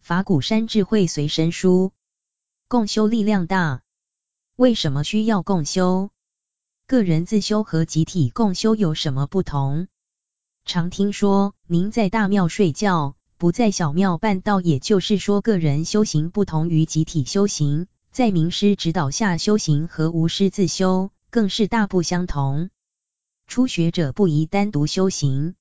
法鼓山智慧随身书，共修力量大。为什么需要共修？个人自修和集体共修有什么不同？常听说，您在大庙睡觉，不在小庙办道，也就是说，个人修行不同于集体修行，在名师指导下修行和无师自修更是大不相同。初学者不宜单独修行，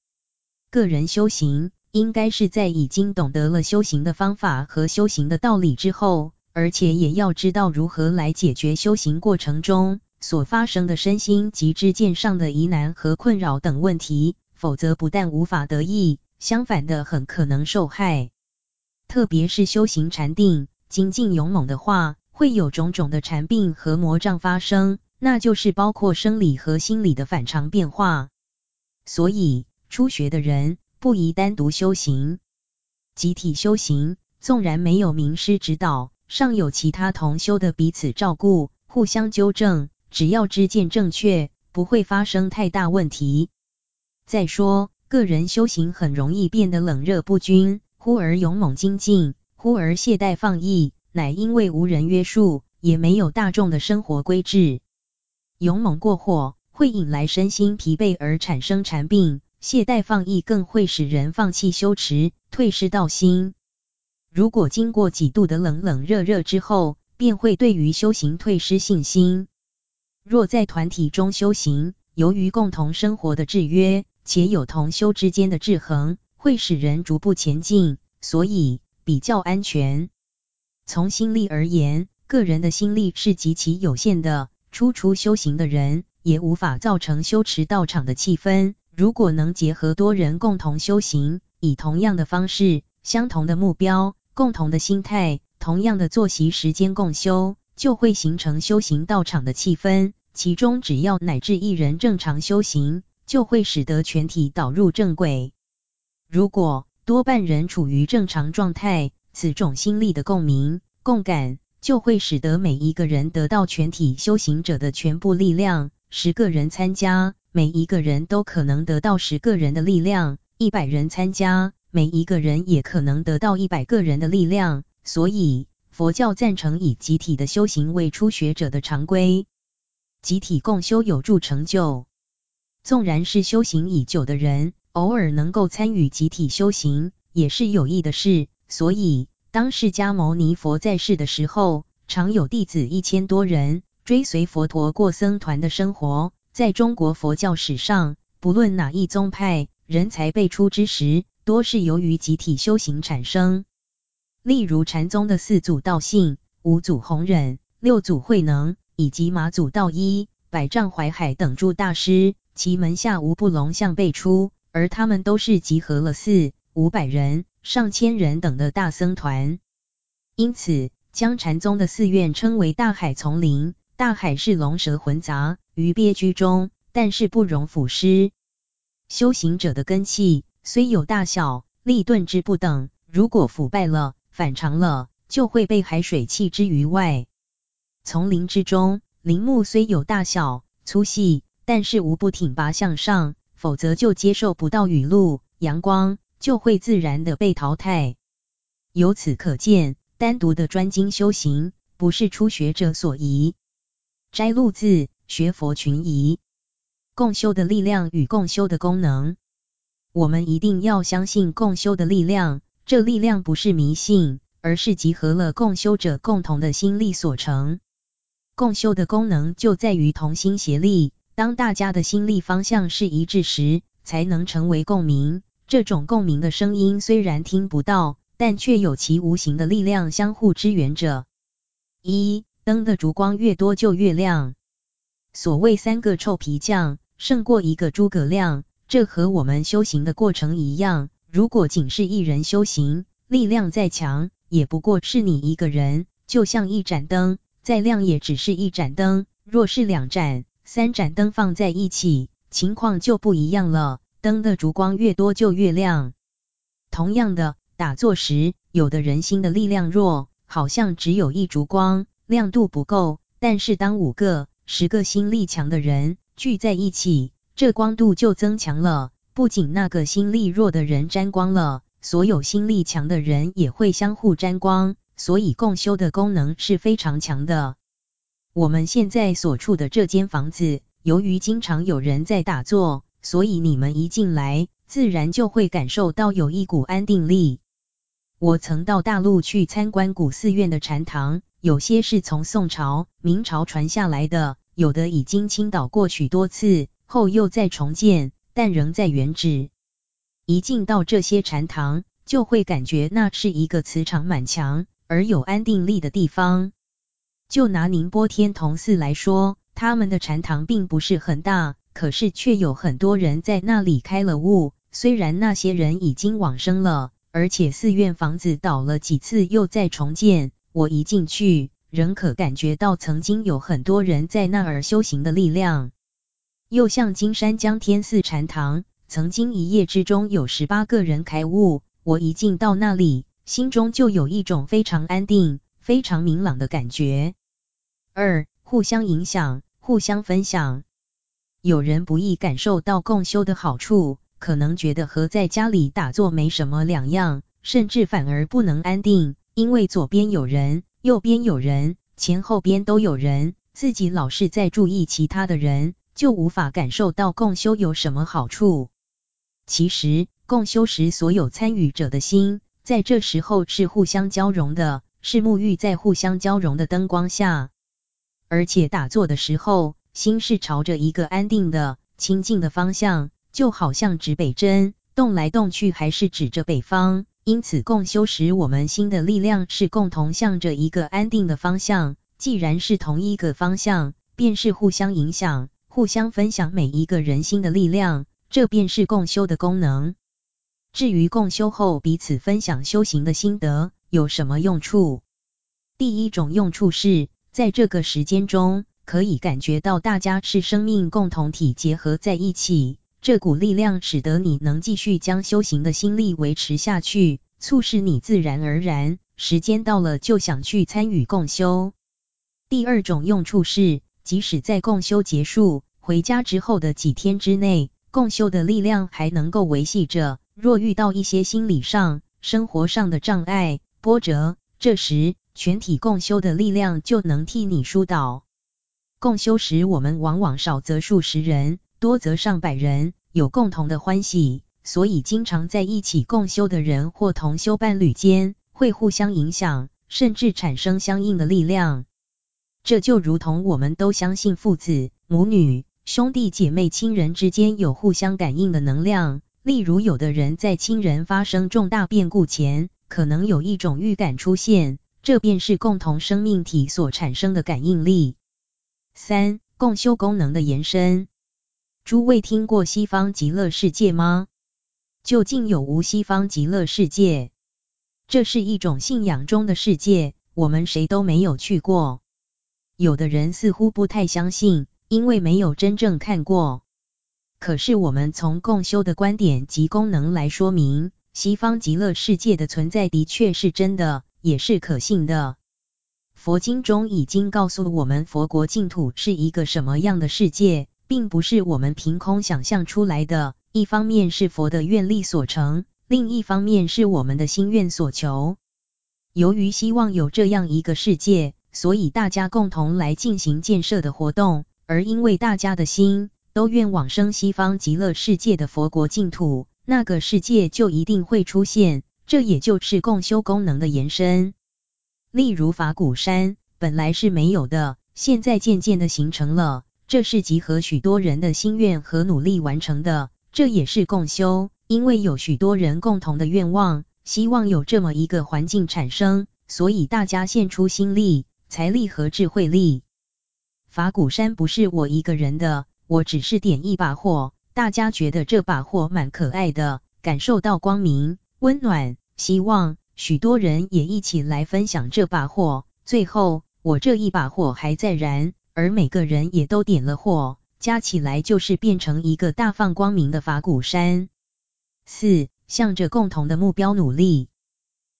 个人修行。应该是在已经懂得了修行的方法和修行的道理之后，而且也要知道如何来解决修行过程中所发生的身心及知见上的疑难和困扰等问题，否则不但无法得益，相反的很可能受害。特别是修行禅定、精进勇猛的话，会有种种的禅病和魔障发生，那就是包括生理和心理的反常变化。所以初学的人，不宜单独修行，集体修行，纵然没有名师指导，尚有其他同修的彼此照顾、互相纠正，只要知见正确，不会发生太大问题。再说，个人修行很容易变得冷热不均，忽而勇猛精进，忽而懈怠放逸，乃因为无人约束，也没有大众的生活规制，勇猛过火，会引来身心疲惫而产生禅病。懈怠放逸更会使人放弃修持，退失道心。如果经过几度的冷冷热热之后，便会对于修行退失信心。若在团体中修行，由于共同生活的制约，且有同修之间的制衡，会使人逐步前进，所以比较安全。从心力而言，个人的心力是极其有限的，初出修行的人也无法造成修持道场的气氛。如果能结合多人共同修行，以同样的方式、相同的目标、共同的心态、同样的作息时间共修，就会形成修行道场的气氛。其中只要乃至一人正常修行，就会使得全体导入正轨。如果多半人处于正常状态，此种心力的共鸣、共感，就会使得每一个人得到全体修行者的全部力量。十个人参加。每一个人都可能得到十个人的力量，一百人参加，每一个人也可能得到一百个人的力量。所以佛教赞成以集体的修行为初学者的常规，集体共修有助成就。纵然是修行已久的人，偶尔能够参与集体修行，也是有益的事。所以当释迦牟尼佛在世的时候，常有弟子一千多人追随佛陀过僧团的生活。在中国佛教史上，不论哪一宗派，人才辈出之时，多是由于集体修行产生。例如禅宗的四祖道信、五祖弘忍、六祖慧能，以及马祖道一、百丈怀海等诸大师，其门下无不龙象辈出，而他们都是集合了四五百人、上千人等的大僧团。因此，将禅宗的寺院称为大海丛林。大海是龙蛇混杂，鱼鳖居中，但是不容腐蚀。修行者的根器虽有大小、利钝之不等，如果腐败了、反常了，就会被海水弃之于外。丛林之中，林木虽有大小、粗细，但是无不挺拔向上，否则就接受不到雨露、阳光，就会自然的被淘汰。由此可见，单独的专精修行，不是初学者所宜。摘录自学佛群疑，共修的力量与共修的功能，我们一定要相信共修的力量。这力量不是迷信，而是集合了共修者共同的心力所成。共修的功能就在于同心协力，当大家的心力方向是一致时，才能成为共鸣。这种共鸣的声音虽然听不到，但却有其无形的力量相互支援着。一灯的烛光越多就越亮。所谓三个臭皮匠胜过一个诸葛亮，这和我们修行的过程一样。如果仅是一人修行，力量再强，也不过是你一个人，就像一盏灯，再亮也只是一盏灯。若是两盏、三盏灯放在一起，情况就不一样了。灯的烛光越多就越亮。同样的，打坐时，有的人心的力量弱，好像只有一烛光，亮度不够。但是当五个、十个心力强的人聚在一起，这光度就增强了。不仅那个心力弱的人沾光了，所有心力强的人也会相互沾光。所以共修的功能是非常强的。我们现在所处的这间房子，由于经常有人在打坐，所以你们一进来，自然就会感受到有一股安定力。我曾到大陆去参观古寺院的禅堂，有些是从宋朝、明朝传下来的，有的已经倾倒过许多次，后又再重建，但仍在原址。一进到这些禅堂，就会感觉那是一个磁场满强而有安定力的地方。就拿宁波天童寺来说，他们的禅堂并不是很大，可是却有很多人在那里开了悟。虽然那些人已经往生了，而且寺院房子倒了几次又再重建，我一进去，仍可感觉到曾经有很多人在那儿修行的力量。又像金山江天寺禅堂，曾经一夜之中有十八个人开悟，我一进到那里，心中就有一种非常安定、非常明朗的感觉。二、互相影响，互相分享。有人不易感受到共修的好处，可能觉得和在家里打坐没什么两样，甚至反而不能安定，因为左边有人，右边有人，前后边都有人，自己老是在注意其他的人，就无法感受到共修有什么好处。其实，共修时所有参与者的心，在这时候是互相交融的，是沐浴在互相交融的灯光下。而且打坐的时候，心是朝着一个安定的、清净的方向，就好像指北针，动来动去还是指着北方。因此共修时，我们心的力量是共同向着一个安定的方向。既然是同一个方向，便是互相影响、互相分享每一个人心的力量，这便是共修的功能。至于共修后彼此分享修行的心得有什么用处？第一种用处是。在这个时间中，可以感觉到大家是生命共同体结合在一起，这股力量使得你能继续将修行的心力维持下去，促使你自然而然，时间到了就想去参与共修。第二种用处是，即使在共修结束，回家之后的几天之内，共修的力量还能够维系着。若遇到一些心理上、生活上的障碍、波折，这时，全体共修的力量就能替你疏导。共修时，我们往往少则数十人，多则上百人，有共同的欢喜，所以经常在一起共修的人或同修伴侣间会互相影响，甚至产生相应的力量。这就如同我们都相信父子、母女、兄弟姐妹、亲人之间有互相感应的能量。例如，有的人在亲人发生重大变故前，可能有一种预感出现。这便是共同生命体所产生的感应力。三、共修功能的延伸。诸位听过西方极乐世界吗？究竟有无西方极乐世界？这是一种信仰中的世界，我们谁都没有去过。有的人似乎不太相信，因为没有真正看过。可是我们从共修的观点及功能来说明，西方极乐世界的存在的确是真的。也是可信的。佛经中已经告诉我们，佛国净土是一个什么样的世界，并不是我们凭空想象出来的。一方面是佛的愿力所成，另一方面是我们的心愿所求。由于希望有这样一个世界，所以大家共同来进行建设的活动。而因为大家的心都愿往生西方极乐世界的佛国净土，那个世界就一定会出现。这也就是共修功能的延伸。例如法鼓山本来是没有的，现在渐渐的形成了，这是集合许多人的心愿和努力完成的。这也是共修，因为有许多人共同的愿望，希望有这么一个环境产生，所以大家献出心力、财力和智慧力。法鼓山不是我一个人的，我只是点一把火，大家觉得这把火蛮可爱的，感受到光明、温暖。希望许多人也一起来分享这把火。最后，我这一把火还在燃，而每个人也都点了火，加起来就是变成一个大放光明的法鼓山。四，向着共同的目标努力。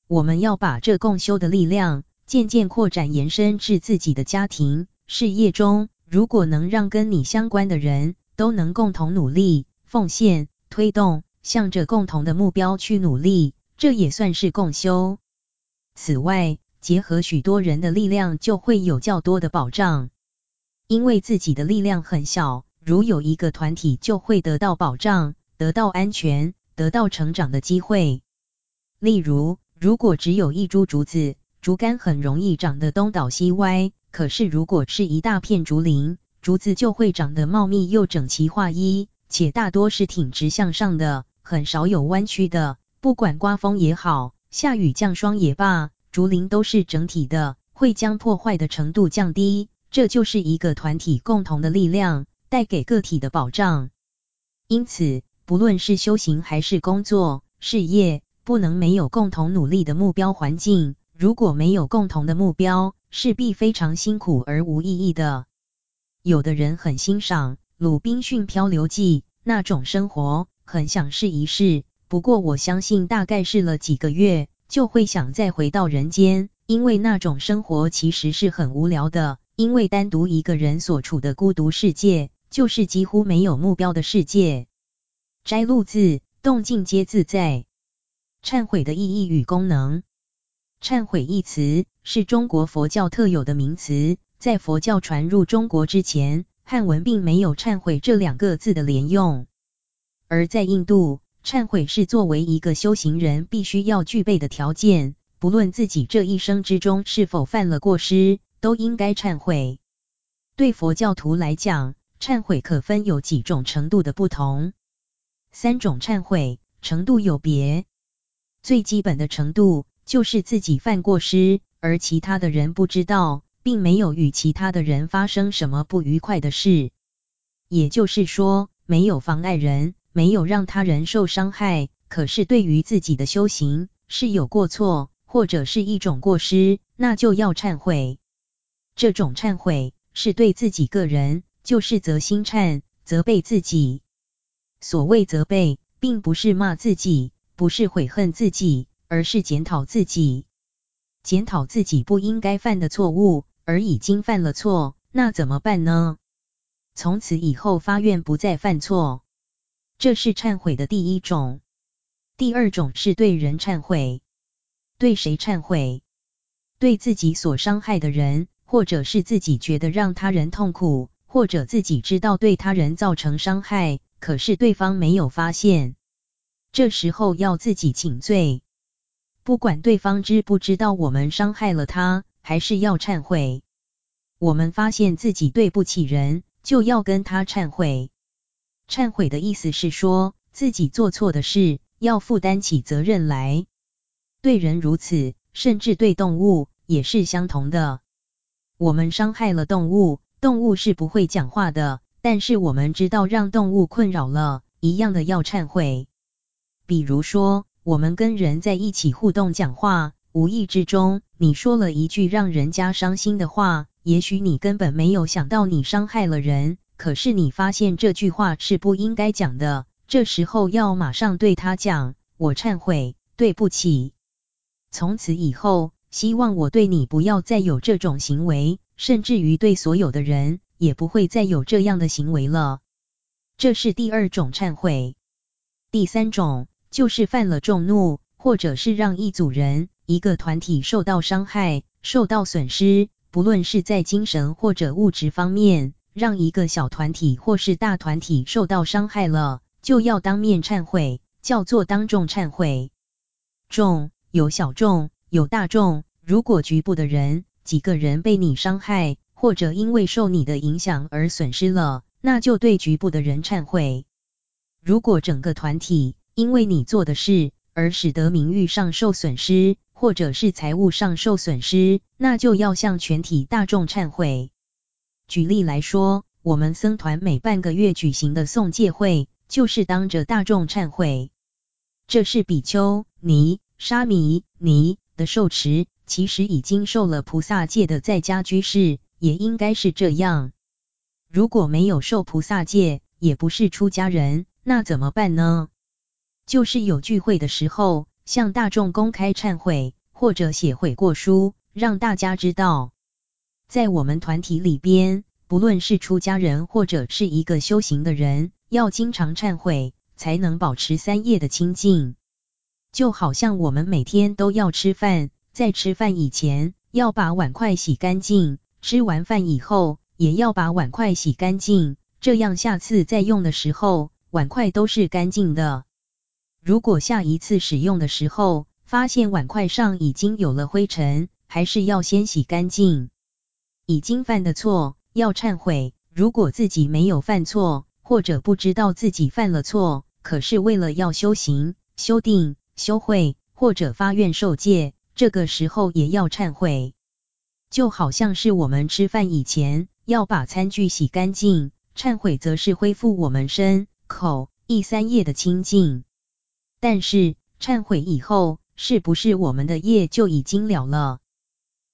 我们要把这共修的力量渐渐扩展延伸至自己的家庭、事业中。如果能让跟你相关的人都能共同努力、奉献、推动，向着共同的目标去努力，这也算是共修。此外，结合许多人的力量，就会有较多的保障。因为自己的力量很小，如有一个团体，就会得到保障，得到安全，得到成长的机会。例如，如果只有一株竹子，竹竿很容易长得东倒西歪；可是如果是一大片竹林，竹子就会长得茂密又整齐划一，且大多是挺直向上的，很少有弯曲的。不管刮风也好，下雨降霜也罢，竹林都是整体的，会将破坏的程度降低。这就是一个团体共同的力量带给个体的保障。因此，不论是修行还是工作、事业，不能没有共同努力的目标环境。如果没有共同的目标，势必非常辛苦而无意义的。有的人很欣赏《鲁滨逊漂流记》那种生活，很想试一试。不过，我相信大概试了几个月，就会想再回到人间，因为那种生活其实是很无聊的。因为单独一个人所处的孤独世界，就是几乎没有目标的世界。摘录自《动静皆自在》。忏悔的意义与功能。忏悔一词是中国佛教特有的名词，在佛教传入中国之前，汉文并没有忏悔这两个字的连用。而在印度，忏悔是作为一个修行人必须要具备的条件，不论自己这一生之中是否犯了过失。都应该忏悔。对佛教徒来讲，忏悔可分有几种程度的不同。三种忏悔程度有别。最基本的程度就是自己犯过失，而其他的人不知道，并没有与其他的人发生什么不愉快的事。也就是说，没有妨碍人，没有让他人受伤害。可是对于自己的修行是有过错，或者是一种过失，那就要忏悔。这种忏悔是对自己个人，就是责心忏，责备自己。所谓责备，并不是骂自己，不是悔恨自己，而是检讨自己。检讨自己不应该犯的错误，而已经犯了错，那怎么办呢？从此以后发愿不再犯错，这是忏悔的第一种。第二种是对人忏悔。对谁忏悔？对自己所伤害的人。或者是自己觉得让他人痛苦，或者自己知道对他人造成伤害，可是对方没有发现，这时候要自己请罪。不管对方知不知道我们伤害了他，还是要忏悔。我们发现自己对不起人，就要跟他忏悔。忏悔的意思是说，自己做错的事，要负担起责任来。对人如此，甚至对动物也是相同的。我们伤害了动物，动物是不会讲话的，但是我们知道让动物困扰了，一样的要忏悔。比如说，我们跟人在一起互动讲话，无意之中你说了一句让人家伤心的话，也许你根本没有想到你伤害了人，可是你发现这句话是不应该讲的，这时候要马上对他讲，我忏悔，对不起。从此以后。希望我对你不要再有这种行为，甚至于对所有的人也不会再有这样的行为了。这是第二种忏悔。第三种就是犯了众怒，或者是让一组人、一个团体受到伤害、受到损失，不论是在精神或者物质方面，让一个小团体或是大团体受到伤害了，就要当面忏悔，叫做当众忏悔。众有小众。有大众，如果局部的人几个人被你伤害，或者因为受你的影响而损失了，那就对局部的人忏悔。如果整个团体因为你做的事而使得名誉上受损失，或者是财务上受损失，那就要向全体大众忏悔。举例来说，我们僧团每半个月举行的诵戒会，就是当着大众忏悔。这是比丘尼、沙弥尼。的受持其实已经受了菩萨戒的在家居士也应该是这样。如果没有受菩萨戒，也不是出家人，那怎么办呢？就是有聚会的时候，向大众公开忏悔，或者写悔过书，让大家知道，在我们团体里边，不论是出家人或者是一个修行的人，要经常忏悔，才能保持三业的清净。就好像我们每天都要吃饭，在吃饭以前要把碗筷洗干净，吃完饭以后也要把碗筷洗干净，这样下次再用的时候，碗筷都是干净的。如果下一次使用的时候，发现碗筷上已经有了灰尘，还是要先洗干净。已经犯的错要忏悔，如果自己没有犯错，或者不知道自己犯了错，可是为了要修行、修定。修慧或者发愿受戒，这个时候也要忏悔。就好像是我们吃饭以前要把餐具洗干净，忏悔则是恢复我们身、口、意三业的清净。但是忏悔以后，是不是我们的业就已经了了？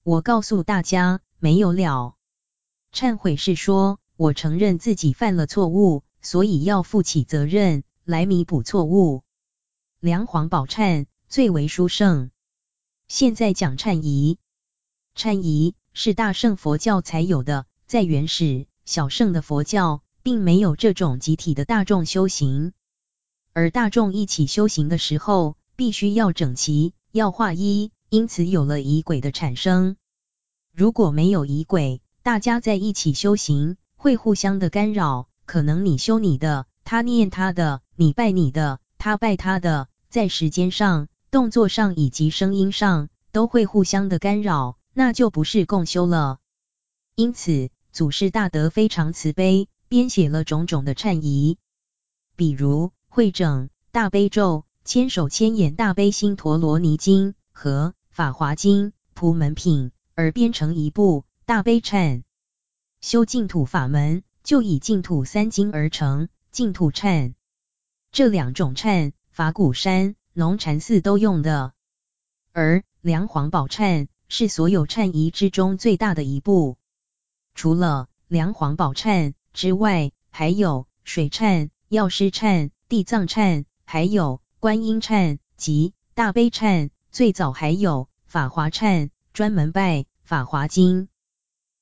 我告诉大家，没有了。忏悔是说我承认自己犯了错误，所以要负起责任来弥补错误。梁皇宝忏最为殊胜。现在讲忏仪，忏仪是大乘佛教才有的，在原始小乘的佛教，并没有这种集体的大众修行。而大众一起修行的时候，必须要整齐，要划一，因此有了仪轨的产生。如果没有仪轨，大家在一起修行，会互相的干扰，可能你修你的，他念他的，你拜你的。他拜他的，在时间上、动作上以及声音上，都会互相的干扰，那就不是共修了。因此，祖师大德非常慈悲，编写了种种的忏仪，比如会整大悲咒、千手千眼大悲心陀罗尼经和法华经、普门品，而编成一部大悲忏。修净土法门，就以净土三经而成，净土忏。这两种忏，法鼓山、农禅寺都用的，而梁皇宝忏是所有忏仪之中最大的一部。除了梁皇宝忏之外，还有水忏、药师忏、地藏忏，还有观音忏及大悲忏。最早还有法华忏，专门拜法华经。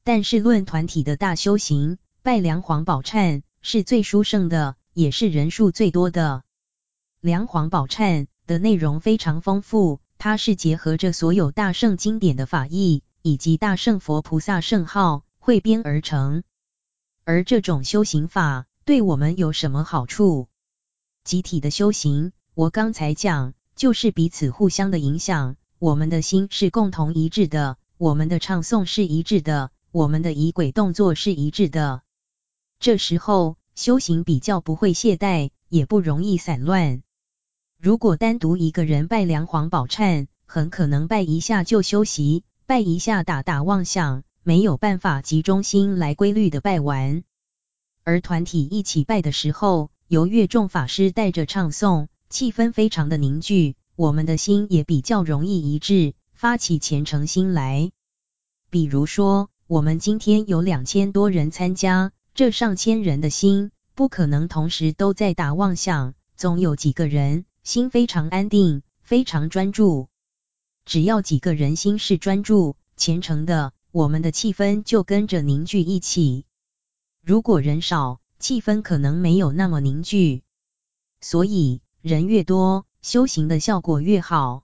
但是论团体的大修行，拜梁皇宝忏是最殊胜的。也是人数最多的。梁皇宝忏的内容非常丰富，它是结合着所有大圣经典的法义，以及大圣佛菩萨圣号汇编而成。而这种修行法对我们有什么好处？集体的修行，我刚才讲，就是彼此互相的影响，我们的心是共同一致的，我们的唱诵是一致的，我们的仪轨动作是一致的。这时候。修行比较不会懈怠，也不容易散乱。如果单独一个人拜梁皇宝忏，很可能拜一下就休息，拜一下打打妄想，没有办法集中心来规律的拜完。而团体一起拜的时候，由乐众法师带着唱诵，气氛非常的凝聚，我们的心也比较容易一致，发起虔诚心来。比如说，我们今天有两千多人参加。这上千人的心不可能同时都在打妄想，总有几个人心非常安定，非常专注。只要几个人心是专注、虔诚的，我们的气氛就跟着凝聚一起。如果人少，气氛可能没有那么凝聚。所以人越多，修行的效果越好。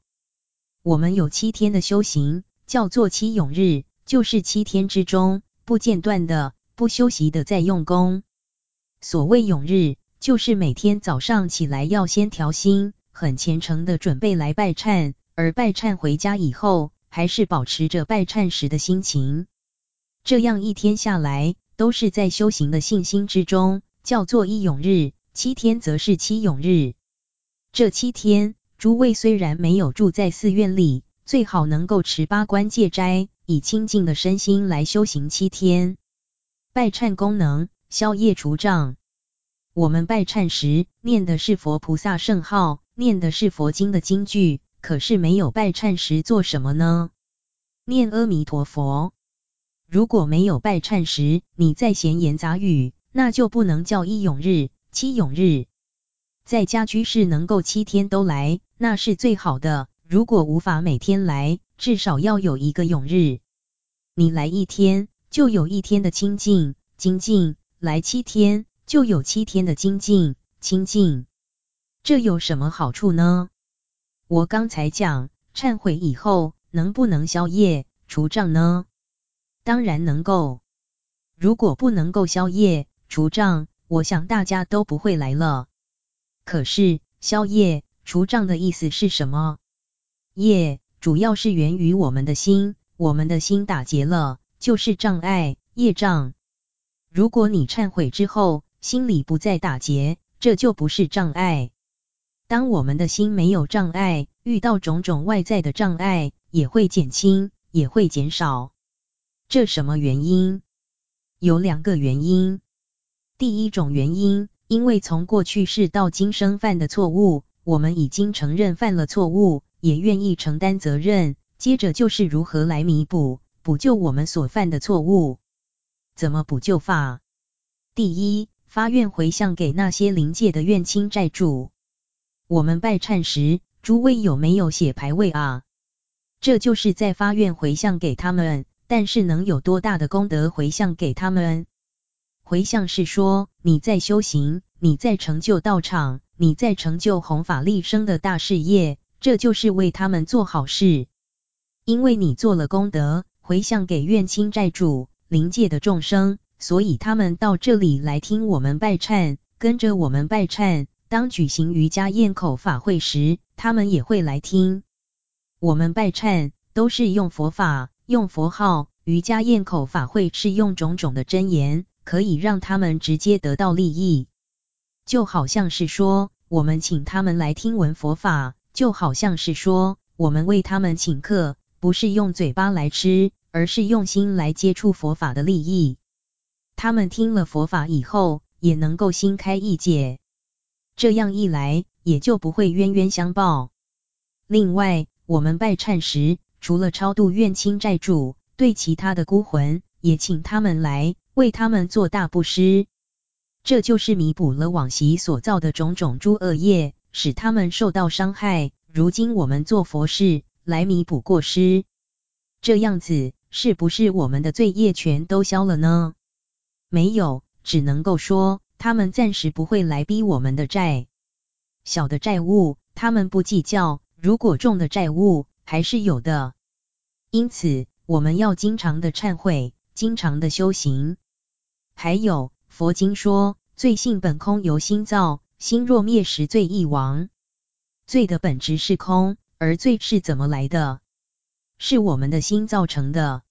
我们有七天的修行，叫做七永日，就是七天之中不间断的。不休息的在用功。所谓永日，就是每天早上起来要先调心，很虔诚的准备来拜忏，而拜忏回家以后，还是保持着拜忏时的心情。这样一天下来，都是在修行的信心之中，叫做一永日。七天则是七永日。这七天，诸位虽然没有住在寺院里，最好能够持八关戒斋，以清净的身心来修行七天。拜忏功能，消业除障。我们拜忏时念的是佛菩萨圣号，念的是佛经的经句，可是没有拜忏时做什么呢？念阿弥陀佛。如果没有拜忏时，你在闲言杂语，那就不能叫一永日、七永日。在家居士能够七天都来，那是最好的。如果无法每天来，至少要有一个永日。你来一天，就有一天的清净精进；来七天，就有七天的精进清净。这有什么好处呢？我刚才讲，忏悔以后能不能消业除障呢？当然能够。如果不能够消业除障，我想大家都不会来了。可是消业除障的意思是什么？业主要是源于我们的心，我们的心打结了，就是障碍业障。如果你忏悔之后，心里不再打结，这就不是障碍。当我们的心没有障碍，遇到种种外在的障碍，也会减轻，也会减少。这什么原因？有两个原因。第一种原因，因为从过去世到今生犯的错误，我们已经承认犯了错误，也愿意承担责任。接着就是如何来弥补、补救我们所犯的错误。怎么补救法？第一，发愿回向给那些灵界的怨亲债主。我们拜忏时，诸位有没有写牌位啊？这就是在发愿回向给他们，但是能有多大的功德回向给他们？回向是说你在修行，你在成就道场，你在成就弘法利生的大事业，这就是为他们做好事。因为你做了功德，回向给愿亲债主、灵界的众生，所以他们到这里来听我们拜忏，跟着我们拜忏。当举行瑜伽咽口法会时，他们也会来听。我们拜忏都是用佛法、用佛号，瑜伽咽口法会是用种种的真言，可以让他们直接得到利益。就好像是说，我们请他们来听闻佛法，就好像是说，我们为他们请客，不是用嘴巴来吃，而是用心来接触佛法的利益。他们听了佛法以后，也能够心开意解。这样一来，也就不会冤冤相报。另外，我们拜忏时，除了超度怨亲债主，对其他的孤魂，也请他们来，为他们做大布施。这就是弥补了往昔所造的种种诸恶业，使他们受到伤害。如今我们做佛事，来弥补过失。这样子，是不是我们的罪业全都消了呢？没有，只能够说。他们暂时不会来逼我们的债，小的债务他们不计较，如果重的债务还是有的。因此，我们要经常的忏悔，经常的修行。还有，佛经说，罪性本空，由心造，心若灭时，罪亦亡。罪的本质是空，而罪是怎么来的？是我们的心造成的。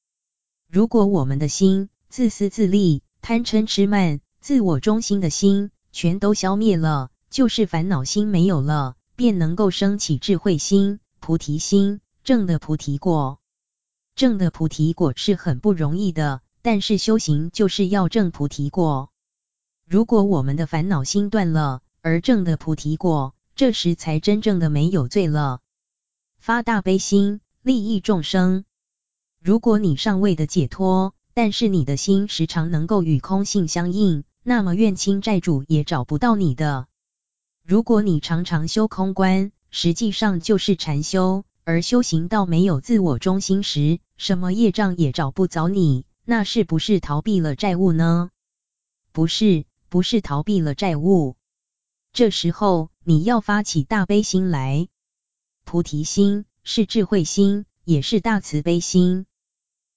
如果我们的心自私自利、贪嗔痴慢，自我中心的心全都消灭了，就是烦恼心没有了，便能够升起智慧心、菩提心，正的菩提果。证的菩提果是很不容易的，但是修行就是要证菩提果。如果我们的烦恼心断了，而证的菩提果，这时才真正的没有罪了。发大悲心，利益众生。如果你尚未的解脱，但是你的心时常能够与空性相应。那么怨亲债主也找不到你的。如果你常常修空观，实际上就是禅修，而修行到没有自我中心时，什么业障也找不着你，那是不是逃避了债务呢？不是，不是逃避了债务。这时候你要发起大悲心来，菩提心是智慧心，也是大慈悲心。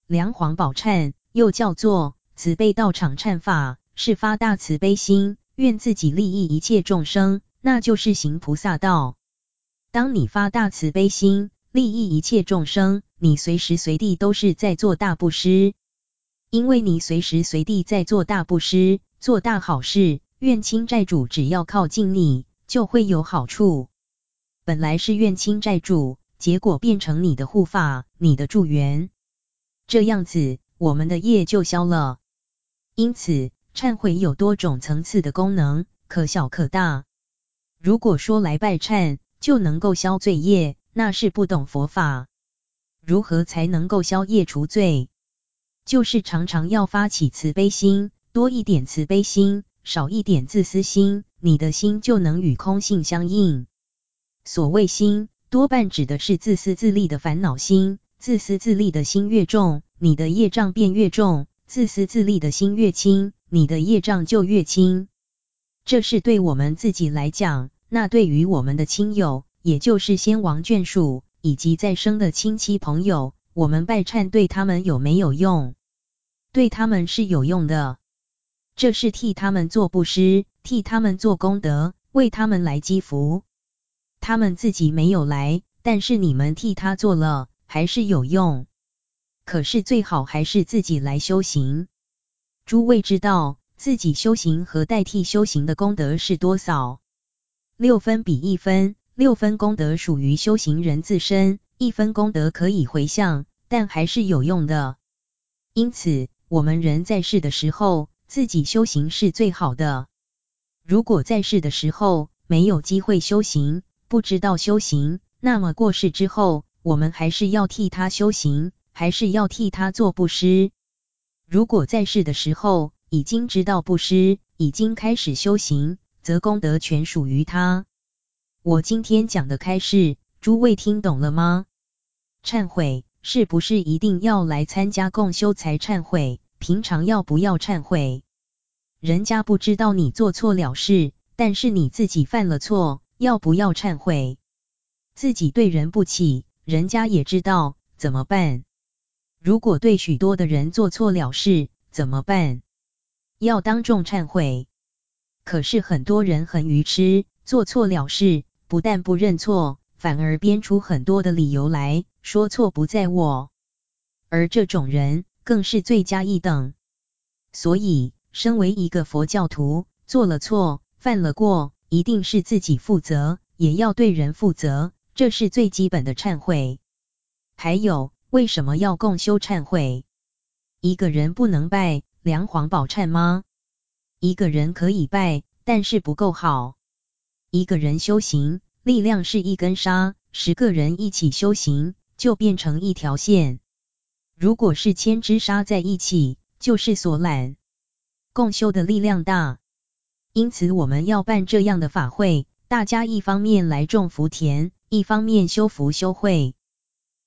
梁皇宝忏又叫做慈悲道场忏法。是发大慈悲心，愿自己利益一切众生，那就是行菩萨道。当你发大慈悲心，利益一切众生，你随时随地都是在做大布施，因为你随时随地在做大布施，做大好事，冤亲债主只要靠近你，就会有好处。本来是冤亲债主，结果变成你的护法，你的助缘，这样子，我们的业就消了。因此。忏悔有多种层次的功能，可小可大。如果说来拜忏就能够消罪业，那是不懂佛法。如何才能够消业除罪？就是常常要发起慈悲心，多一点慈悲心，少一点自私心，你的心就能与空性相应。所谓心，多半指的是自私自利的烦恼心。自私自利的心越重，你的业障便越重；自私自利的心越轻，你的业障就越轻。这是对我们自己来讲，那对于我们的亲友，也就是先王眷属以及在生的亲戚朋友，我们拜忏对他们有没有用？对他们是有用的，这是替他们做布施，替他们做功德，为他们来积福。他们自己没有来，但是你们替他做了，还是有用。可是最好还是自己来修行。诸位知道自己修行和代替修行的功德是多少？六分比一分，六分功德属于修行人自身，一分功德可以回向，但还是有用的。因此，我们人在世的时候，自己修行是最好的。如果在世的时候没有机会修行，不知道修行，那么过世之后，我们还是要替他修行，还是要替他做布施。如果在世的时候已经知道布施，已经开始修行，则功德全属于他。我今天讲的开示，诸位听懂了吗？忏悔是不是一定要来参加共修才忏悔？平常要不要忏悔？人家不知道你做错了事，但是你自己犯了错。要不要忏悔？自己对人不起，人家也知道，怎么办？如果对许多的人做错了事，怎么办？要当众忏悔。可是很多人很愚痴，做错了事，不但不认错，反而编出很多的理由来说错不在我。而这种人更是罪加一等。所以，身为一个佛教徒，做了错，犯了过。一定是自己负责，也要对人负责，这是最基本的忏悔。还有，为什么要共修忏悔？一个人不能拜梁皇宝忏吗？一个人可以拜，但是不够好。一个人修行，力量是一根纱，十个人一起修行，就变成一条线。如果是千只纱在一起，就是索缆。共修的力量大。因此，我们要办这样的法会，大家一方面来种福田，一方面修福修慧。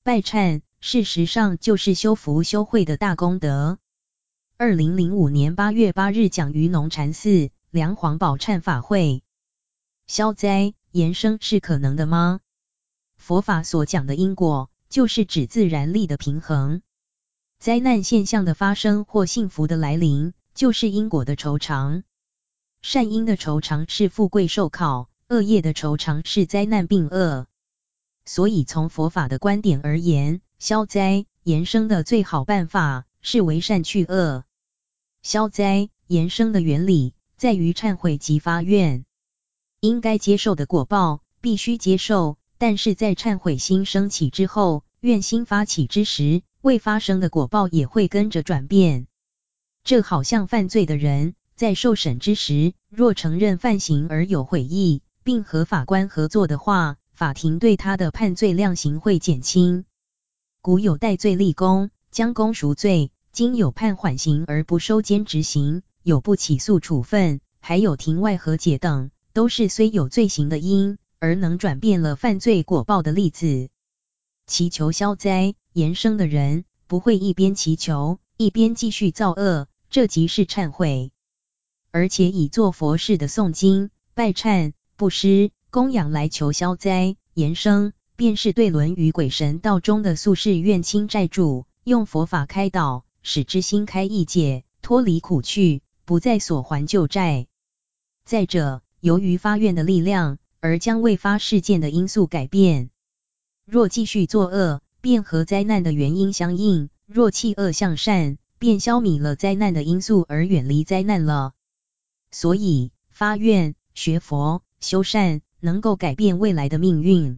拜忏，事实上就是修福修慧的大功德。二零零五年八月八日，讲于农禅寺梁皇宝忏法会，消灾延生是可能的吗？佛法所讲的因果，就是指自然力的平衡。灾难现象的发生或幸福的来临，就是因果的酬偿。善因的酬偿是富贵寿考，恶业的酬偿是灾难病厄。所以从佛法的观点而言，消灾延生的最好办法是为善去恶。消灾延生的原理在于忏悔及发愿，应该接受的果报必须接受，但是在忏悔心升起之后，愿心发起之时，未发生的果报也会跟着转变。这好像犯罪的人。在受审之时，若承认犯行而有悔意，并和法官合作的话，法庭对他的判罪量刑会减轻。古有戴罪立功，将功赎罪；今有判缓刑而不收监执行，有不起诉处分，还有庭外和解等，都是虽有罪行的因，而能转变了犯罪果报的例子。祈求消灾延生的人，不会一边祈求，一边继续造恶，这即是忏悔。而且以做佛事的诵经、拜忏、布施、供养来求消灾延生，便是对轮与鬼神道中的宿世怨亲债主，用佛法开导，使之心开意解，脱离苦趣，不再所还旧债。再者，由于发愿的力量，而将未发事件的因素改变。若继续作恶，便和灾难的原因相应；若弃恶向善，便消弭了灾难的因素而远离灾难了。所以发愿学佛修善，能够改变未来的命运。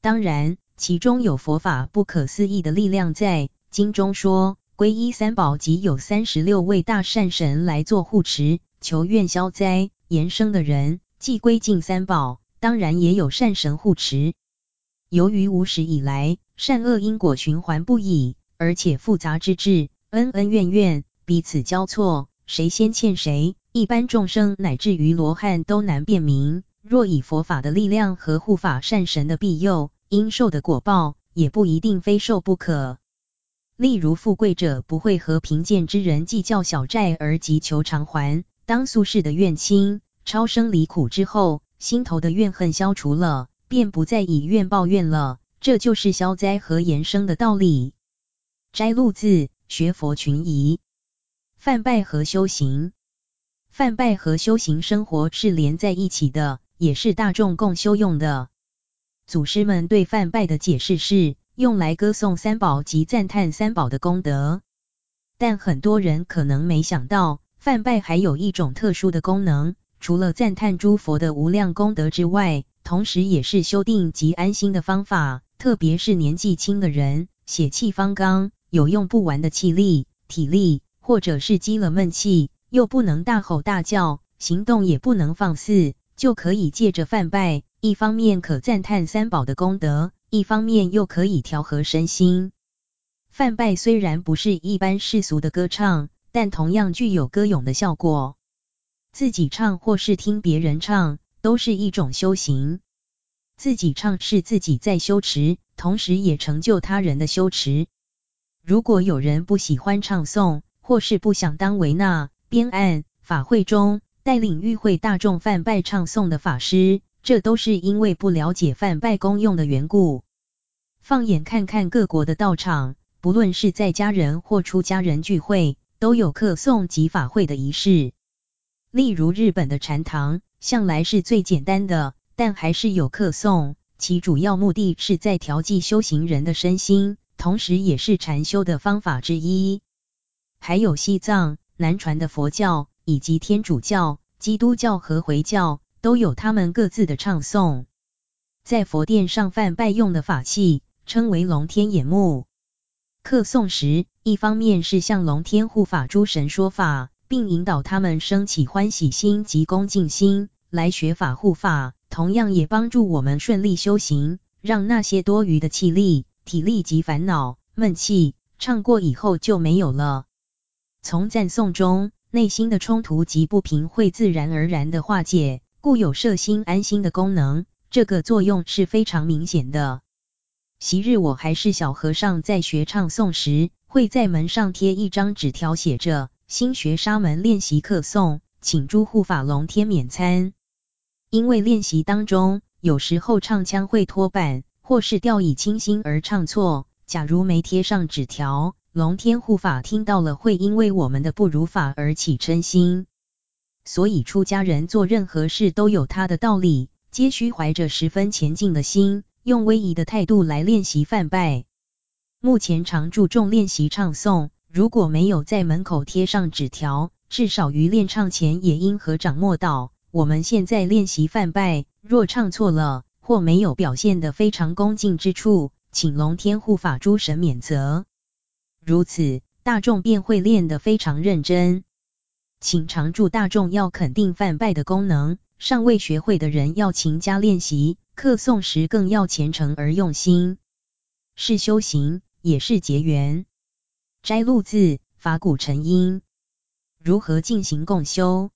当然，其中有佛法不可思议的力量在。经中说，皈依三宝即有三十六位大善神来做护持，求愿消灾延生的人，既归尽三宝，当然也有善神护持。由于无始以来善恶因果循环不已，而且复杂之至，恩恩怨怨彼此交错，谁先欠谁？一般众生乃至于罗汉都难辨明。若以佛法的力量和护法善神的庇佑，应受的果报也不一定非受不可。例如，富贵者不会和贫贱之人计较小债而急求偿还。当苏轼的怨亲超生离苦之后，心头的怨恨消除了，便不再以怨报怨了。这就是消灾和延生的道理。摘录自学佛群疑，泛拜和修行，泛拜和修行生活是连在一起的，也是大众共修用的。祖师们对泛拜的解释是，用来歌颂三宝及赞叹三宝的功德，但很多人可能没想到，梵呗还有一种特殊的功能，除了赞叹诸佛的无量功德之外，同时也是修定及安心的方法。特别是年纪轻的人，血气方刚，有用不完的气力、体力，或者是积了闷气，又不能大吼大叫，行动也不能放肆，就可以借着梵呗，一方面可赞叹三宝的功德。一方面又可以调和身心。梵呗虽然不是一般世俗的歌唱，但同样具有歌咏的效果。自己唱或是听别人唱，都是一种修行。自己唱是自己在修持，同时也成就他人的修持。如果有人不喜欢唱诵，或是不想当维那、边岸法会中带领与会大众梵呗唱诵的法师，这都是因为不了解梵呗功用的缘故。放眼看看各国的道场，不论是在家人或出家人聚会，都有课诵及法会的仪式。例如日本的禅堂，向来是最简单的，但还是有课诵，其主要目的是在调剂修行人的身心，同时也是禅修的方法之一。还有西藏、南传的佛教，以及天主教、基督教和回教。都有他们各自的唱诵，在佛殿上梵呗用的法器称为龙天眼目。课诵时，一方面是向龙天护法诸神说法，并引导他们升起欢喜心及恭敬心来学法护法，同样也帮助我们顺利修行，让那些多余的气力、体力及烦恼、闷气唱过以后就没有了。从赞颂中，内心的冲突及不平会自然而然的化解。故有摄心安心的功能，这个作用是非常明显的。昔日我还是小和尚，在学唱诵时，会在门上贴一张纸条，写着“新学沙门练习课诵，请诸护法龙天免餐”。因为练习当中，有时候唱腔会脱板，或是掉以轻心而唱错，假如没贴上纸条，龙天护法听到了，会因为我们的不如法而起嗔心。所以出家人做任何事都有他的道理，皆需怀着十分虔敬的心，用威仪的态度来练习犯拜。目前常注重练习唱诵，如果没有在门口贴上纸条，至少于练唱前也应合掌默祷。我们现在练习梵拜，若唱错了或没有表现得非常恭敬之处，请龙天护法诸神免责。如此，大众便会练得非常认真。请常住大众要肯定梵拜的功能，尚未学会的人要勤加练习，课诵时更要虔诚而用心，是修行，也是结缘。摘录自法鼓晨音，如何进行共修？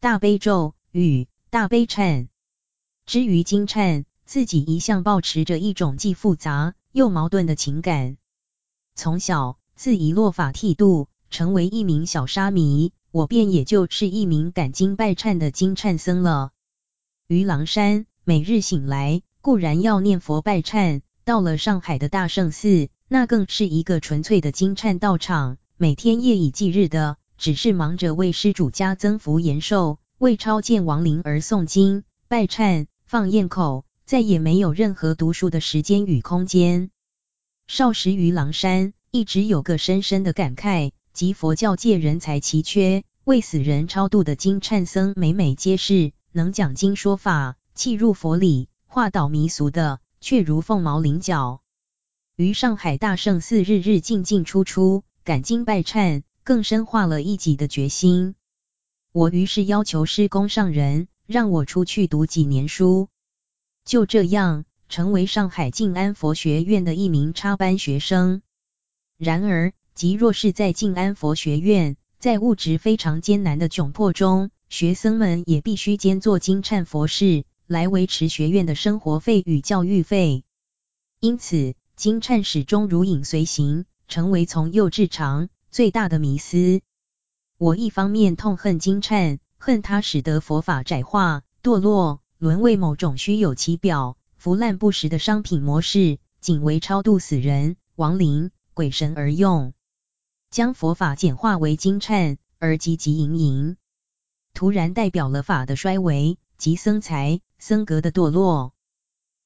大悲咒与大悲忏。至于金忏，自己一向保持着一种既复杂又矛盾的情感。从小自以落法剃度，成为一名小沙弥。我便也就是一名感经拜忏的金忏僧了。于狼山，每日醒来固然要念佛拜忏，到了上海的大圣寺，那更是一个纯粹的金忏道场，每天夜以继日的，只是忙着为施主家增福延寿，为超荐亡灵而诵经拜忏放焰口，再也没有任何读书的时间与空间。少时于狼山，一直有个深深的感慨。即佛教界人才奇缺，为死人超度的金忏僧每每皆是能讲经说法、契入佛理、化导迷俗的，却如凤毛麟角。于上海大圣寺日日进进出出，赶经拜忏，更深化了一己的决心。我于是要求师公上人，让我出去读几年书，就这样成为上海静安佛学院的一名插班学生。然而，即若是在静安佛学院，在物质非常艰难的窘迫中，学生们也必须兼做经忏佛事，来维持学院的生活费与教育费。因此，金忏始终如影随形，成为从幼至长最大的迷思。我一方面痛恨金忏，恨它使得佛法窄化、堕落，沦为某种虚有其表、腐烂不实的商品模式，仅为超度死人、亡灵、鬼神而用，将佛法简化为金忏而汲汲营营，突然代表了法的衰微及僧才、僧格的堕落。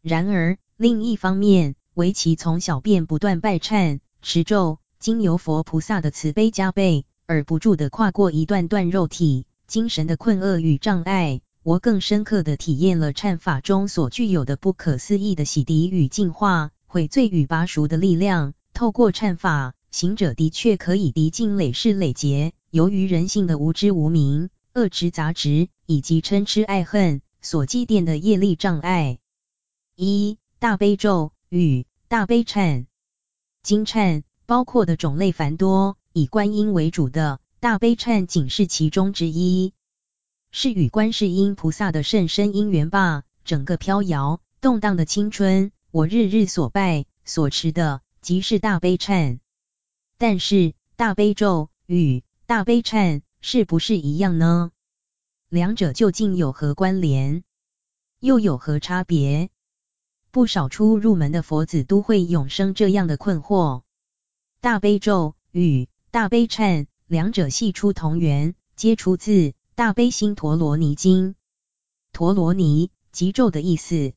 然而，另一方面，唯其从小便不断拜忏持咒，经由佛菩萨的慈悲加被，而不住地跨过一段段肉体、精神的困厄与障碍，我更深刻地体验了忏法中所具有的不可思议的洗涤与净化、悔罪与拔赎的力量。透过忏法，行者的确可以涤净累世累劫，由于人性的无知无明、恶执杂执以及嗔痴爱恨所积淀的业力障碍。一大悲咒与大悲忏，金忏包括的种类繁多，以观音为主的大悲忏仅是其中之一，是与观世音菩萨的甚深因缘吧。整个飘摇动荡的青春，我日日所拜所持的，即是大悲忏。但是大悲咒与大悲忏是不是一样呢？两者究竟有何关联？又有何差别？不少初入门的佛子都会永生这样的困惑。大悲咒与大悲忏两者系出同源，皆出自《大悲心陀罗尼经》。陀罗尼即咒的意思，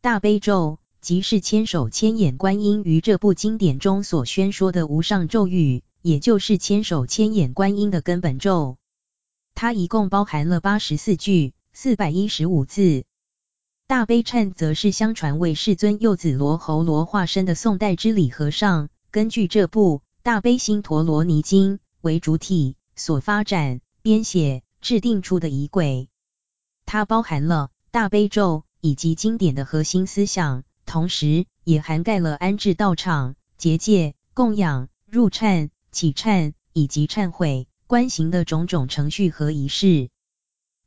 大悲咒即是千手千眼观音于这部经典中所宣说的无上咒语，也就是千手千眼观音的根本咒。它一共包含了八十四句，四百一十五字。大悲忏则是相传为世尊幼子罗睺罗化身的宋代之礼和尚，根据这部《大悲心陀罗尼经》为主体所发展、编写、制定出的仪轨。它包含了大悲咒以及经典的核心思想，同时也涵盖了安置道场、结界、供养、入忏、起忏以及忏悔、观行的种种程序和仪式。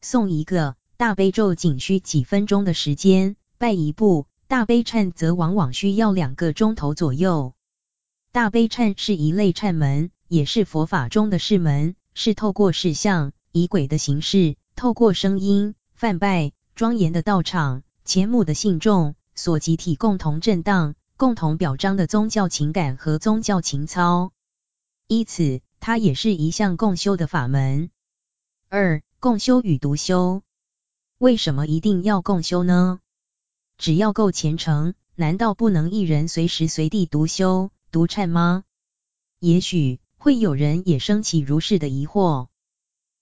送一个大悲咒仅需几分钟的时间，拜一部大悲忏则往往需要两个钟头左右。大悲忏是一类忏门，也是佛法中的释门，是透过事项、仪轨的形式，透过声音、泛拜、庄严的道场、前母的信众所集体共同震荡、共同表彰的宗教情感和宗教情操。依此，它也是一项共修的法门。二、共修与独修。为什么一定要共修呢？只要够虔诚，难道不能一人随时随地独修、独忏吗？也许会有人也生起如是的疑惑。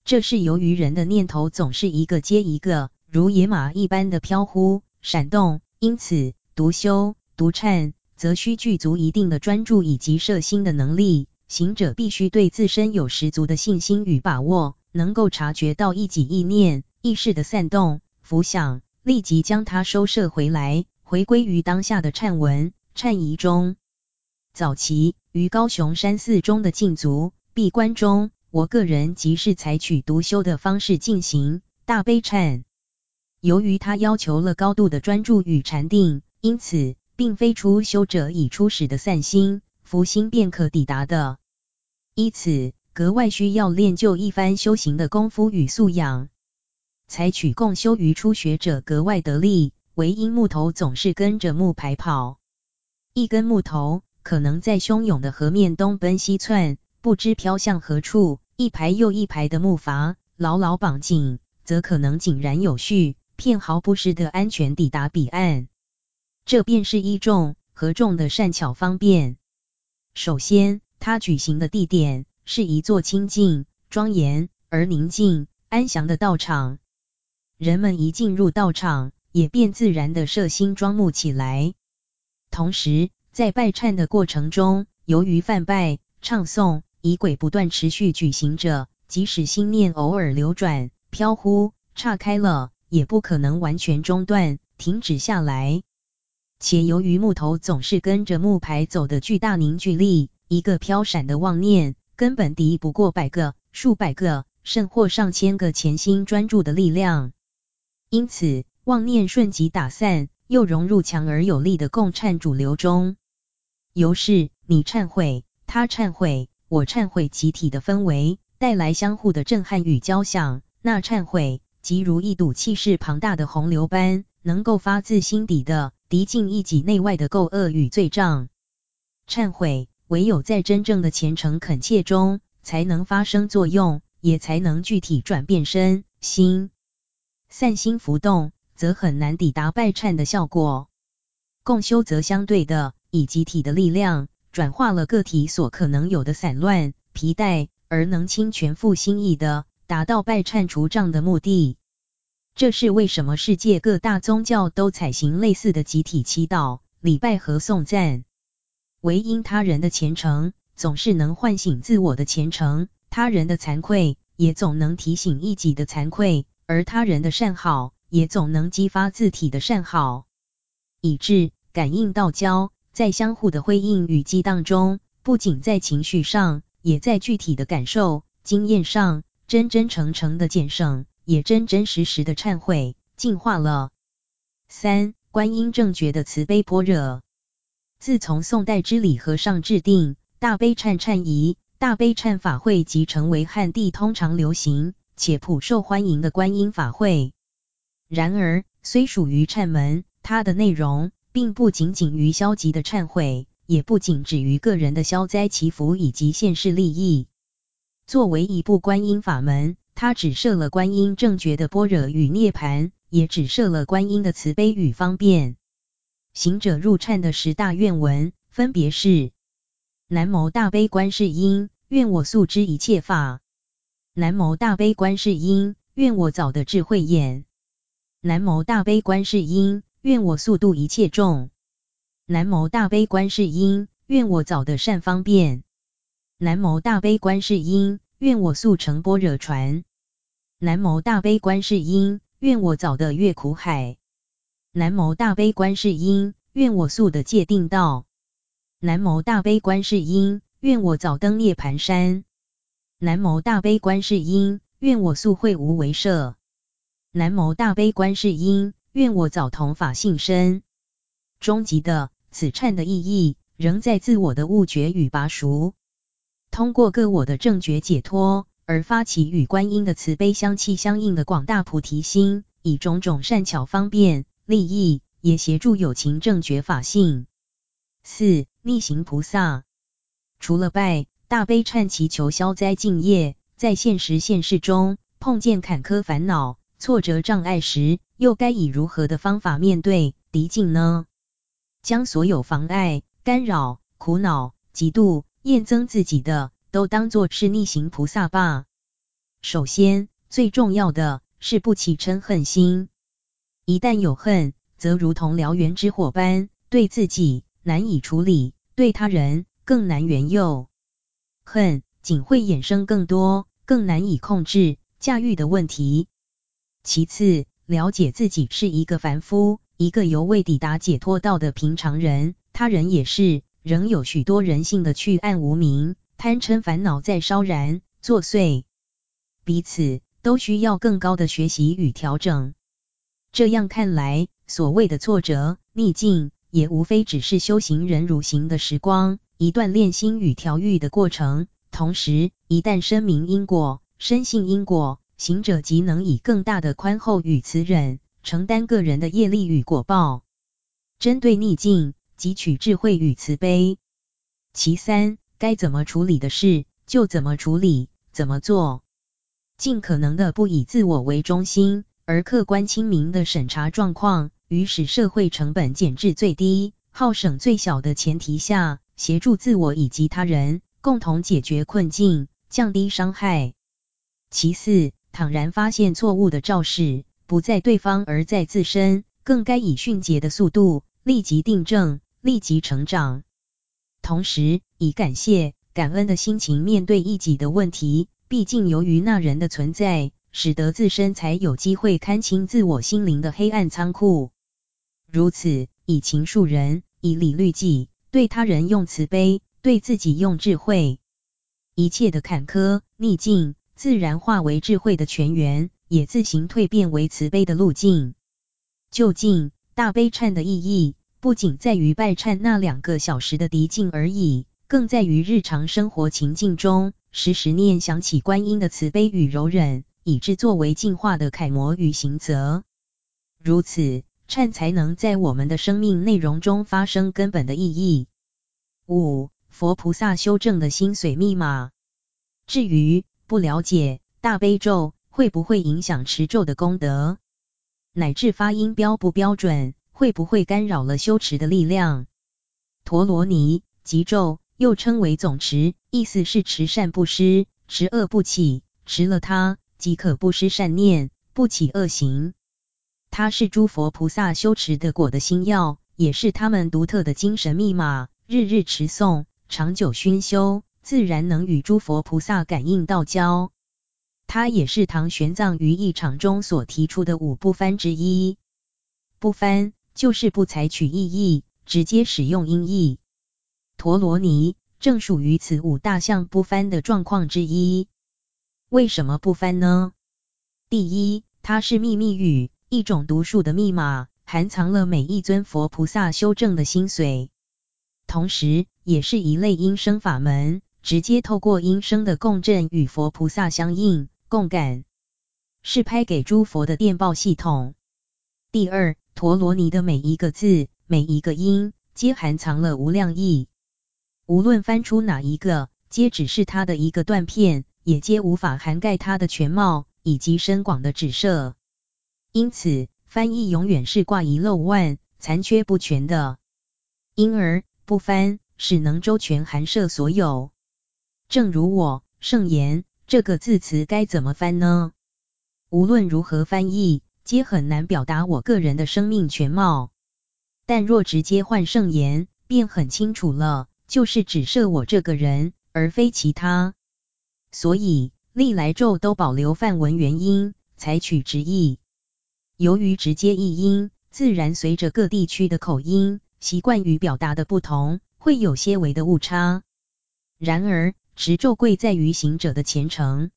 这是由于人的念头总是一个接一个，如野马一般的飘忽、闪动，因此独修、独忏则需具足一定的专注以及摄心的能力。行者必须对自身有十足的信心与把握，能够察觉到一己意念。意识的散动、浮想，立即将它收摄回来，回归于当下的忏文、忏仪中。早期于高雄山寺中的禁足闭关中，我个人即是采取独修的方式进行大悲忏。由于它要求了高度的专注与禅定，因此并非初修者以初始的散心、浮心便可抵达的，因此格外需要练就一番修行的功夫与素养。采取共修于初学者格外得力，唯因木头总是跟着木牌跑，一根木头可能在汹涌的河面东奔西窜，不知飘向何处；一排又一排的木筏牢牢绑紧，则可能井然有序，片毫不失的安全抵达彼岸。这便是一众合众的善巧方便。首先，他举行的地点是一座清净、庄严而宁静、安详的道场。人们一进入道场，也便自然地摄心装目起来。同时，在拜忏的过程中，由于梵拜、唱诵、仪轨不断持续举行着，即使心念偶尔流转、飘忽、岔开了，也不可能完全中断、停止下来。且由于木头总是跟着木牌走的巨大凝聚力，一个飘闪的妄念，根本敌不过百个、数百个，甚或上千个潜心专注的力量。因此，妄念瞬即打散，又融入强而有力的共忏主流中。由是你忏悔，他忏悔，我忏悔集体的氛围，带来相互的震撼与交响。那忏悔，即如一堵气势庞大的洪流般，能够发自心底的涤尽一己内外的垢恶与罪障。忏悔，唯有在真正的虔诚恳切中，才能发生作用，也才能具体转变身心。散心浮动，则很难抵达拜忏的效果。共修则相对的，以集体的力量，转化了个体所可能有的散乱、疲怠，而能清全副心意的，达到拜忏除障的目的。这是为什么世界各大宗教都采行类似的集体祈祷、礼拜和颂赞。唯因他人的虔诚，总是能唤醒自我的虔诚；他人的惭愧，也总能提醒一己的惭愧；而他人的善好，也总能激发自体的善好。以致感应道交，在相互的辉映与激荡中，不仅在情绪上，也在具体的感受、经验上，真真诚诚的检省，也真真实实的忏悔、净化了。三、观音正觉的慈悲般若。自从宋代之礼和尚制定大悲忏忏仪、大悲忏法会，即成为汉地通常流行且普受欢迎的观音法会。然而，虽属于忏门，它的内容并不仅仅于消极的忏悔，也不仅止于个人的消灾祈福以及现世利益。作为一部观音法门，它只设了观音正觉的般若与涅槃，也只设了观音的慈悲与方便。行者入忏的十大愿文，分别是：南无大悲观世音，愿我速知一切法；南无大悲观世音，愿我早得智慧眼；南无大悲观世音，愿我速度一切众；南无大悲观世音，愿我早得善方便；南无大悲观世音，愿我速成般若船；南无大悲观世音，愿我早得越苦海。南无大悲观世音，愿我速得界定道。南无大悲观世音，愿我早登涅槃山。南无大悲观世音，愿我速会无为舍。南无大悲观世音，愿我早同法性身。终极的此忏的意义，仍在自我的悟觉与拔除。通过个我的正觉解脱，而发起与观音的慈悲相契相应的广大菩提心，以种种善巧方便。利益也协助有情正觉法性。四、逆行菩萨，除了拜大悲忏祈求消灾净业，在现实现世中碰见坎坷烦恼、挫折障碍时，又该以如何的方法面对敌境呢？将所有妨碍、干扰、苦恼、嫉妒、厌憎自己的，都当作是逆行菩萨吧。首先，最重要的是不起嗔恨心。一旦有恨，则如同燎原之火般，对自己难以处理，对他人更难缘诱。恨仅会衍生更多、更难以控制、驾驭的问题。其次，了解自己是一个凡夫，一个犹未抵达解脱道的平常人，他人也是，仍有许多人性的去暗无明、贪嗔烦恼在烧燃作祟，彼此都需要更高的学习与调整。这样看来，所谓的挫折、逆境，也无非只是修行人如行的时光，一段炼心与调愈的过程。同时，一旦深明因果、深信因果，行者即能以更大的宽厚与慈忍，承担个人的业力与果报。针对逆境，汲取智慧与慈悲。其三，该怎么处理的事，就怎么处理，怎么做，尽可能的不以自我为中心。而客观清明的审查状况，于使社会成本减至最低、耗省最小的前提下，协助自我以及他人共同解决困境，降低伤害。其四，坦然发现错误的肇事，不在对方而在自身，更该以迅捷的速度立即订正，立即成长。同时，以感谢、感恩的心情面对一己的问题，毕竟由于那人的存在。使得自身才有机会看清自我心灵的黑暗仓库。如此，以情恕人，以理律己，对他人用慈悲，对自己用智慧，一切的坎坷逆境，自然化为智慧的泉源，也自行蜕变为慈悲的路径。究竟大悲忏的意义，不仅在于拜忏那两个小时的敌境而已，更在于日常生活情境中，时时念想起观音的慈悲与柔忍，以致作为净化的楷模与行则。如此，忏才能在我们的生命内容中发生根本的意义。五、佛菩萨修正的心髓密码。至于不了解大悲咒会不会影响持咒的功德，乃至发音标不标准，会不会干扰了修持的力量？陀罗尼集咒又称为总持，意思是持善不施，持恶不起，持了它即可不施善念，不起恶行。它是诸佛菩萨修持的果的心要，也是他们独特的精神密码。日日持诵，长久熏修，自然能与诸佛菩萨感应道交。它也是唐玄奘于一场中所提出的五不翻之一。不翻就是不采取意义，直接使用音译。陀罗尼正属于此五大项不翻的状况之一。为什么不翻呢？第一，它是秘密语，一种独树的密码，含藏了每一尊佛菩萨修正的心髓，同时也是一类音声法门，直接透过音声的共振与佛菩萨相应。共感是拍给诸佛的电报系统。第二，陀罗尼的每一个字、每一个音，皆含藏了无量义。无论翻出哪一个，皆只是它的一个断片，也皆无法涵盖它的全貌以及深广的指涉。因此，翻译永远是挂一漏万、残缺不全的。因而，不翻使能周全含摄所有。正如我圣言。这个字词该怎么翻呢？无论如何翻译，皆很难表达我个人的生命全貌。但若直接换圣言，便很清楚了，就是指涉我这个人，而非其他。所以历来咒都保留梵文原音，采取直译。由于直接译音，自然随着各地区的口音、习惯与表达的不同，会有些微的误差。然而，持咒贵在于行者的虔诚，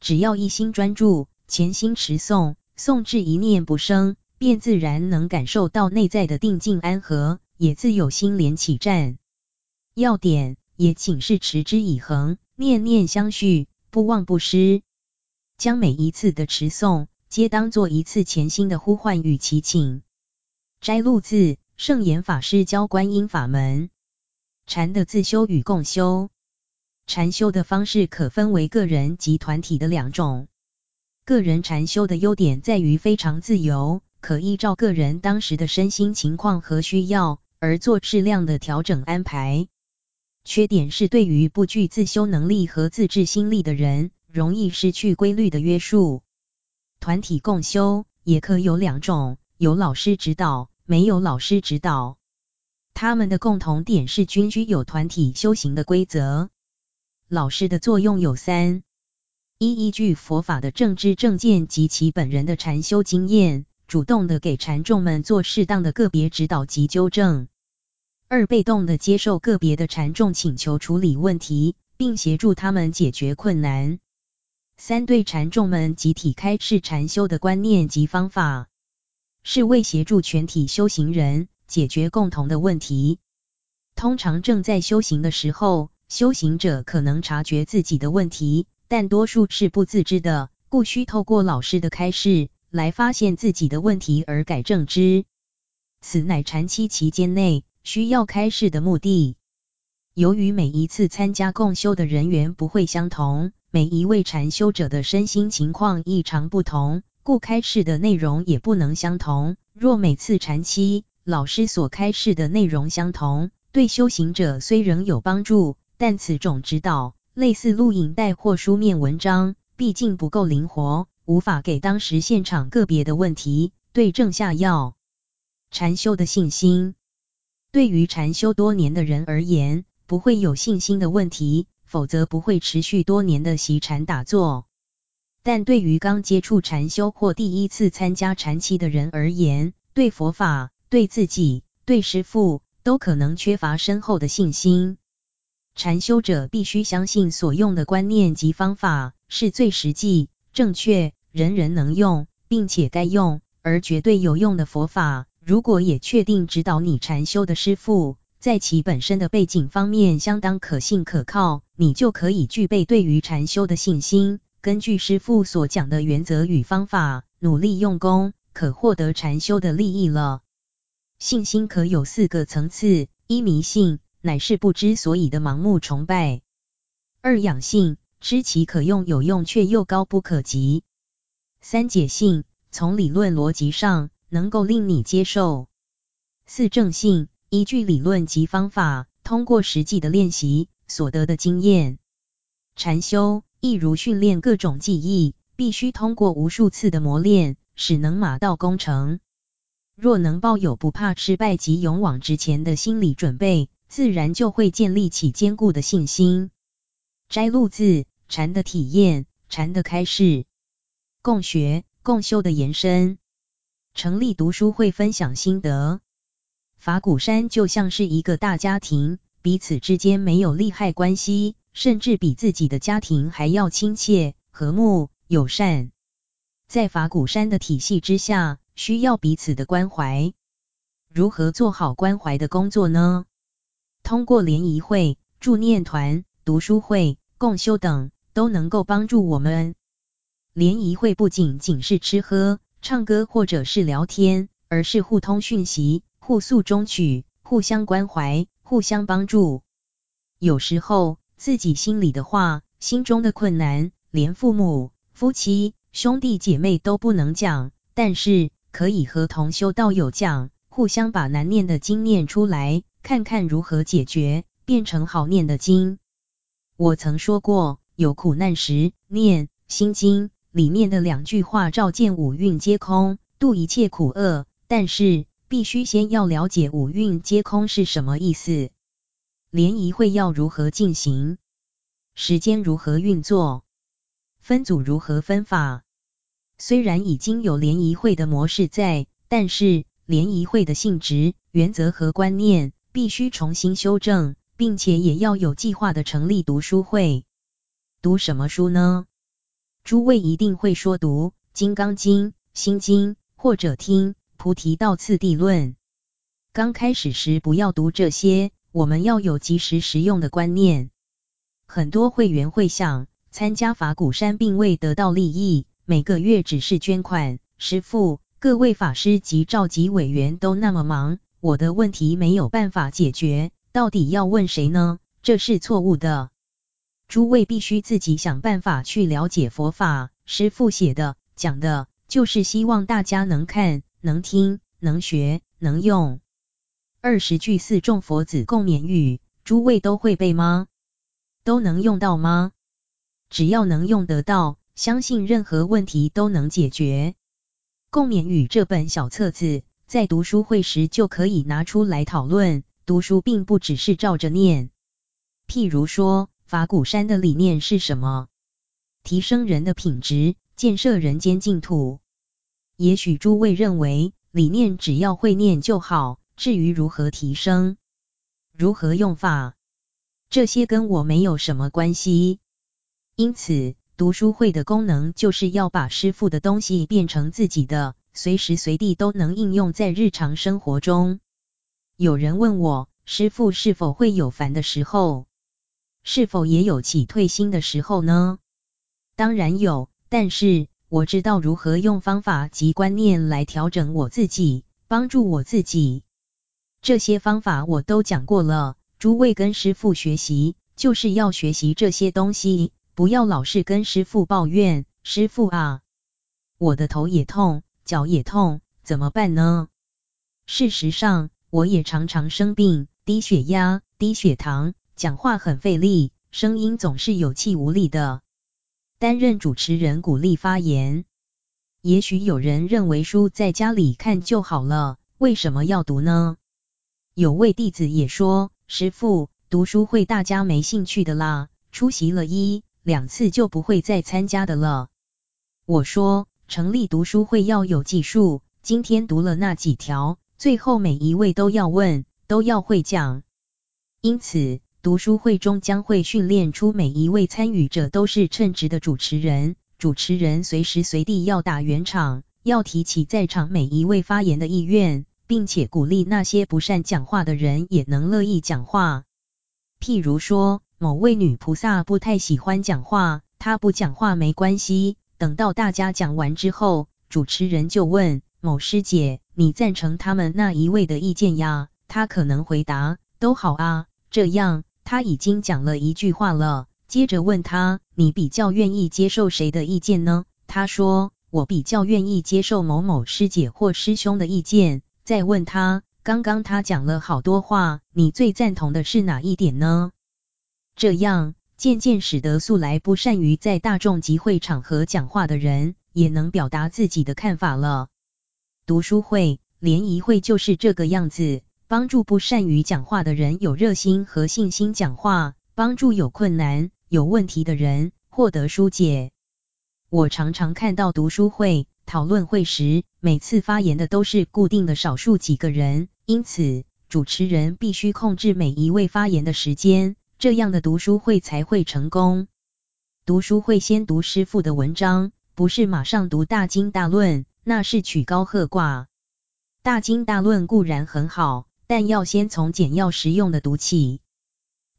只要一心专注，潜心持诵，诵至一念不生，便自然能感受到内在的定静安和，也自有心莲起战。要点也请是持之以恒，念念相续，不忘不失，将每一次的持诵，皆当作一次潜心的呼唤与祈请。摘录自圣严法师教观音法门，禅的自修与共修。禅修的方式可分为个人及团体的两种。个人禅修的优点在于非常自由，可依照个人当时的身心情况和需要而做适量的调整安排。缺点是对于不具自修能力和自制心力的人，容易失去规律的约束。团体共修也可有两种，有老师指导，没有老师指导。他们的共同点是均具有团体修行的规则。老师的作用有三：一、依据佛法的正知正见及其本人的禅修经验，主动的给禅众们做适当的个别指导及纠正；二、被动的接受个别的禅众请求处理问题，并协助他们解决困难；三、对禅众们集体开示禅修的观念及方法，是为协助全体修行人解决共同的问题。通常正在修行的时候，修行者可能察觉自己的问题，但多数是不自知的，故需透过老师的开示来发现自己的问题而改正之。此乃禅期期间内需要开示的目的。由于每一次参加共修的人员不会相同，每一位禅修者的身心情况异常不同，故开示的内容也不能相同。若每次禅期老师所开示的内容相同，对修行者虽仍有帮助。但此种指导，类似录影带或书面文章，毕竟不够灵活，无法给当时现场个别的问题对症下药。禅修的信心，对于禅修多年的人而言，不会有信心的问题，否则不会持续多年的习禅打坐。但对于刚接触禅修或第一次参加禅期的人而言，对佛法、对自己、对师父，都可能缺乏深厚的信心。禅修者必须相信所用的观念及方法是最实际、正确、人人能用，并且该用而绝对有用的佛法。如果也确定指导你禅修的师父，在其本身的背景方面相当可信可靠，你就可以具备对于禅修的信心。根据师父所讲的原则与方法，努力用功，可获得禅修的利益了。信心可有四个层次：一、迷信，乃是不知所以的盲目崇拜；二、养性，知其可用有用却又高不可及；三、解性，从理论逻辑上能够令你接受；四、正信。依据理论及方法，通过实际的练习所得的经验，禅修亦如训练各种技艺，必须通过无数次的磨练，使能马到功成。若能抱有不怕失败及勇往直前的心理准备，自然就会建立起坚固的信心。摘录自禅的体验，禅的开示，共学共修的延伸，成立读书会分享心得。法鼓山就像是一个大家庭，彼此之间没有利害关系，甚至比自己的家庭还要亲切、和睦、友善。在法鼓山的体系之下，需要彼此的关怀。如何做好关怀的工作呢？通过联谊会、助念团、读书会、共修等，都能够帮助我们。联谊会不仅仅是吃喝、唱歌或者是聊天，而是互通讯息。互诉衷曲，互相关怀，互相帮助。有时候自己心里的话、心中的困难，连父母、夫妻、兄弟姐妹都不能讲，但是可以和同修道友讲，互相把难念的经念出来，看看如何解决，变成好念的经。我曾说过，有苦难时念心经里面的两句话：照见五蕴皆空，度一切苦厄。但是。必须先要了解五蕴皆空是什么意思，联谊会要如何进行，时间如何运作，分组如何分法。虽然已经有联谊会的模式在，但是联谊会的性质、原则和观念必须重新修正，并且也要有计划的成立读书会。读什么书呢？诸位一定会说读《金刚经》《心经》，或者听。菩提道次第论，刚开始时不要读这些，我们要有及时实用的观念。很多会员会想参加法鼓山并未得到利益，每个月只是捐款。师父，各位法师及召集委员都那么忙，我的问题没有办法解决，到底要问谁呢？这是错误的。诸位必须自己想办法去了解佛法。师父写的讲的，就是希望大家能看。能听、能学、能用。二十句四众佛子共勉语，诸位都会背吗？都能用到吗？只要能用得到，相信任何问题都能解决。共勉语这本小册子，在读书会时就可以拿出来讨论。读书并不只是照着念。譬如说，法鼓山的理念是什么？提升人的品质，建设人间净土。也许诸位认为理念只要会念就好，至于如何提升、如何用法，这些跟我没有什么关系。因此，读书会的功能就是要把师傅的东西变成自己的，随时随地都能应用在日常生活中。有人问我，师傅是否会有烦的时候？是否也有起退心的时候呢？当然有，但是。我知道如何用方法及观念来调整我自己，帮助我自己。这些方法我都讲过了。诸位跟师父学习，就是要学习这些东西，不要老是跟师父抱怨。师父啊，我的头也痛，脚也痛，怎么办呢？事实上，我也常常生病，低血压、低血糖，讲话很费力，声音总是有气无力的。担任主持人鼓励发言，也许有人认为书在家里看就好了，为什么要读呢？有位弟子也说，师父，读书会大家没兴趣的啦，出席了一两次就不会再参加的了。我说，成立读书会要有技术，今天读了那几条，最后每一位都要问，都要会讲，因此。读书会中将会训练出每一位参与者都是称职的主持人，主持人随时随地要打圆场，要提起在场每一位发言的意愿，并且鼓励那些不善讲话的人也能乐意讲话。譬如说，某位女菩萨不太喜欢讲话，她不讲话没关系。等到大家讲完之后，主持人就问某师姐：“你赞成他们那一位的意见呀？”她可能回答：“都好啊。”这样，他已经讲了一句话了。接着问他：“你比较愿意接受谁的意见呢？”他说：“我比较愿意接受某某师姐或师兄的意见。”再问他，刚刚他讲了好多话，你最赞同的是哪一点呢？这样渐渐使得素来不善于在大众集会场合讲话的人，也能表达自己的看法了。读书会、联谊会就是这个样子，帮助不善于讲话的人有热心和信心讲话，帮助有困难、有问题的人获得疏解。我常常看到读书会。讨论会时，每次发言的都是固定的少数几个人，因此主持人必须控制每一位发言的时间，这样的读书会才会成功。读书会先读师父的文章，不是马上读大经大论，那是曲高和寡。大经大论固然很好，但要先从简要实用的读起。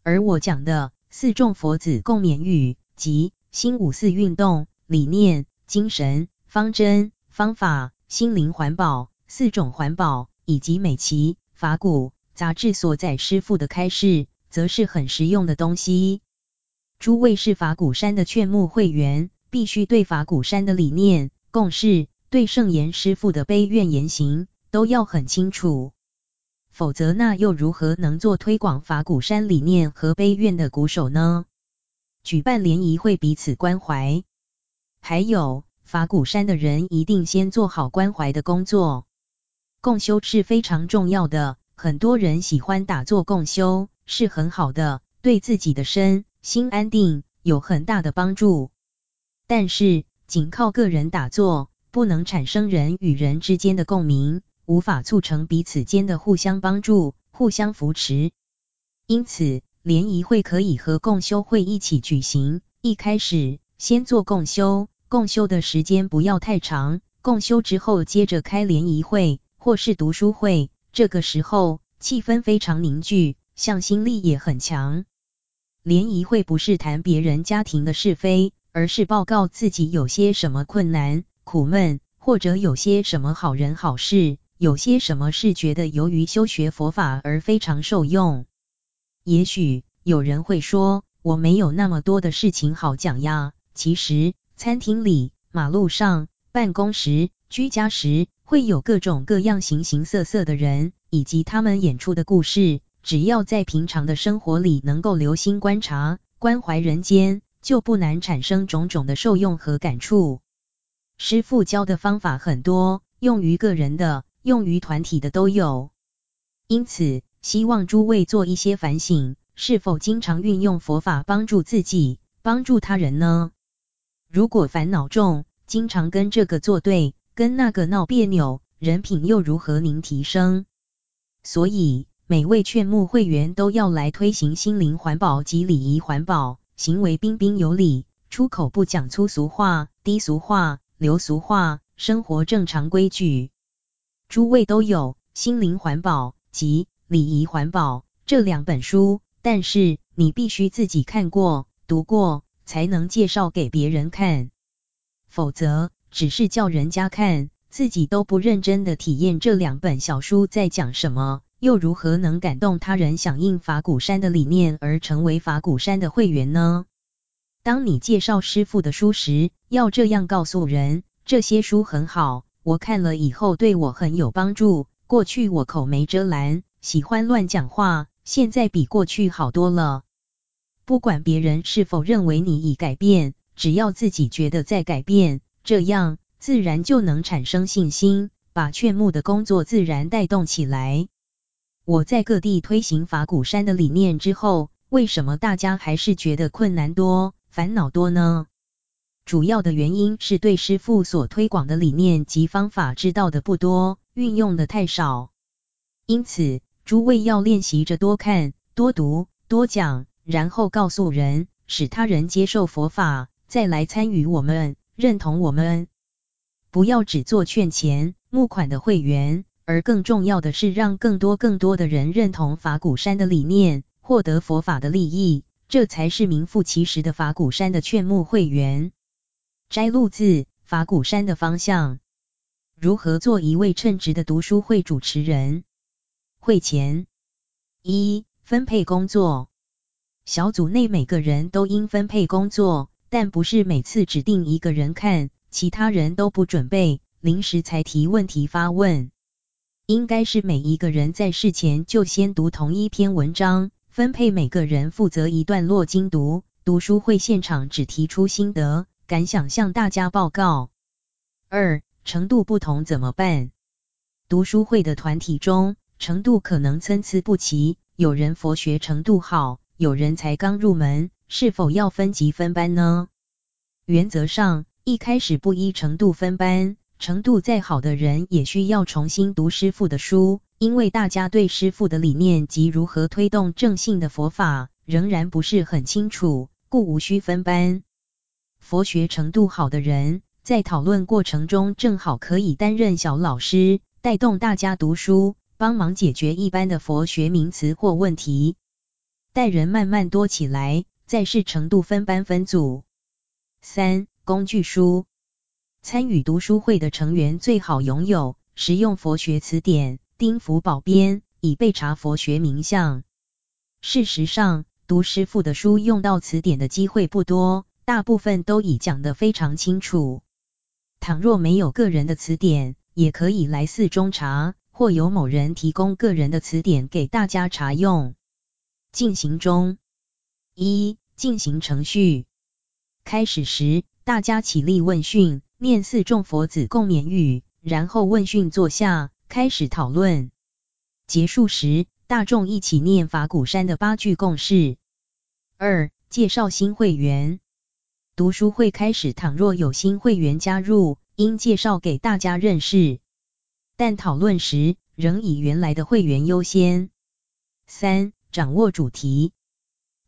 而我讲的四众佛子共勉语，即新五四运动理念、精神。方针、方法、心灵环保四种环保，以及每期法鼓杂志所载师父的开示，则是很实用的东西。诸位是法鼓山的劝募会员，必须对法鼓山的理念、共识，对圣严师父的悲愿言行，都要很清楚。否则，那又如何能做推广法鼓山理念和悲愿的鼓手呢？举办联谊会，彼此关怀，还有。法鼓山的人一定先做好关怀的工作，共修是非常重要的。很多人喜欢打坐共修，是很好的，对自己的身心安定有很大的帮助。但是，仅靠个人打坐，不能产生人与人之间的共鸣，无法促成彼此间的互相帮助、互相扶持。因此，联谊会可以和共修会一起举行。一开始，先做共修。共修的时间不要太长，共修之后接着开联谊会或是读书会，这个时候气氛非常凝聚，向心力也很强。联谊会不是谈别人家庭的是非，而是报告自己有些什么困难、苦闷，或者有些什么好人好事，有些什么是觉得由于修学佛法而非常受用。也许有人会说，我没有那么多的事情好讲呀，其实。餐厅里、马路上、办公时、居家时，会有各种各样形形色色的人，以及他们演出的故事。只要在平常的生活里能够留心观察、关怀人间，就不难产生种种的受用和感触。师父教的方法很多，用于个人的、用于团体的都有。因此，希望诸位做一些反省，是否经常运用佛法帮助自己、帮助他人呢？如果烦恼重，经常跟这个作对，跟那个闹别扭，人品又如何能提升？所以每位劝募会员都要来推行心灵环保及礼仪环保，行为彬彬有礼，出口不讲粗俗话、低俗话、流俗话，生活正常规矩。诸位都有《心灵环保》及《礼仪环保》这两本书，但是你必须自己看过、读过。才能介绍给别人看，否则只是叫人家看，自己都不认真的体验这两本小书在讲什么，又如何能感动他人响应法鼓山的理念而成为法鼓山的会员呢？当你介绍师傅的书时，要这样告诉人：这些书很好，我看了以后对我很有帮助。过去我口没遮拦，喜欢乱讲话，现在比过去好多了。不管别人是否认为你已改变，只要自己觉得在改变，这样自然就能产生信心，把劝募的工作自然带动起来。我在各地推行法鼓山的理念之后，为什么大家还是觉得困难多、烦恼多呢？主要的原因是对师父所推广的理念及方法知道的不多，运用的太少。因此，诸位要练习着多看、多读、多讲。然后告诉人，使他人接受佛法，再来参与我们，认同我们。不要只做劝钱、募款的会员，而更重要的是让更多更多的人认同法鼓山的理念，获得佛法的利益，这才是名副其实的法鼓山的劝募会员。摘录自法鼓山的方向。如何做一位称职的读书会主持人？会前一分配工作，小组内每个人都应分配工作，但不是每次指定一个人看，其他人都不准备，临时才提问题发问。应该是每一个人在事前就先读同一篇文章，分配每个人负责一段落精读。读书会现场只提出心得感想向大家报告。二程度不同怎么办？读书会的团体中程度可能参差不齐，有人佛学程度好，有人才刚入门，是否要分级分班呢？原则上，一开始不依程度分班。程度再好的人也需要重新读师傅的书，因为大家对师傅的理念及如何推动正信的佛法仍然不是很清楚，故无需分班。佛学程度好的人在讨论过程中正好可以担任小老师，带动大家读书，帮忙解决一般的佛学名词或问题。待人慢慢多起来，再视程度分班分组。三、工具书。参与读书会的成员最好拥有实用佛学词典、丁福宝编，以备查佛学名相。事实上，读师傅的书用到词典的机会不多，大部分都已讲得非常清楚。倘若没有个人的词典，也可以来寺中查，或由某人提供个人的词典给大家查用。进行中。一、进行程序。开始时，大家起立问讯。念四众佛子共勉语，然后问讯坐下，开始讨论。结束时，大众一起念法鼓山的八句共事。二、介绍新会员。读书会开始，倘若有新会员加入，应介绍给大家认识，但讨论时仍以原来的会员优先。三、掌握主题。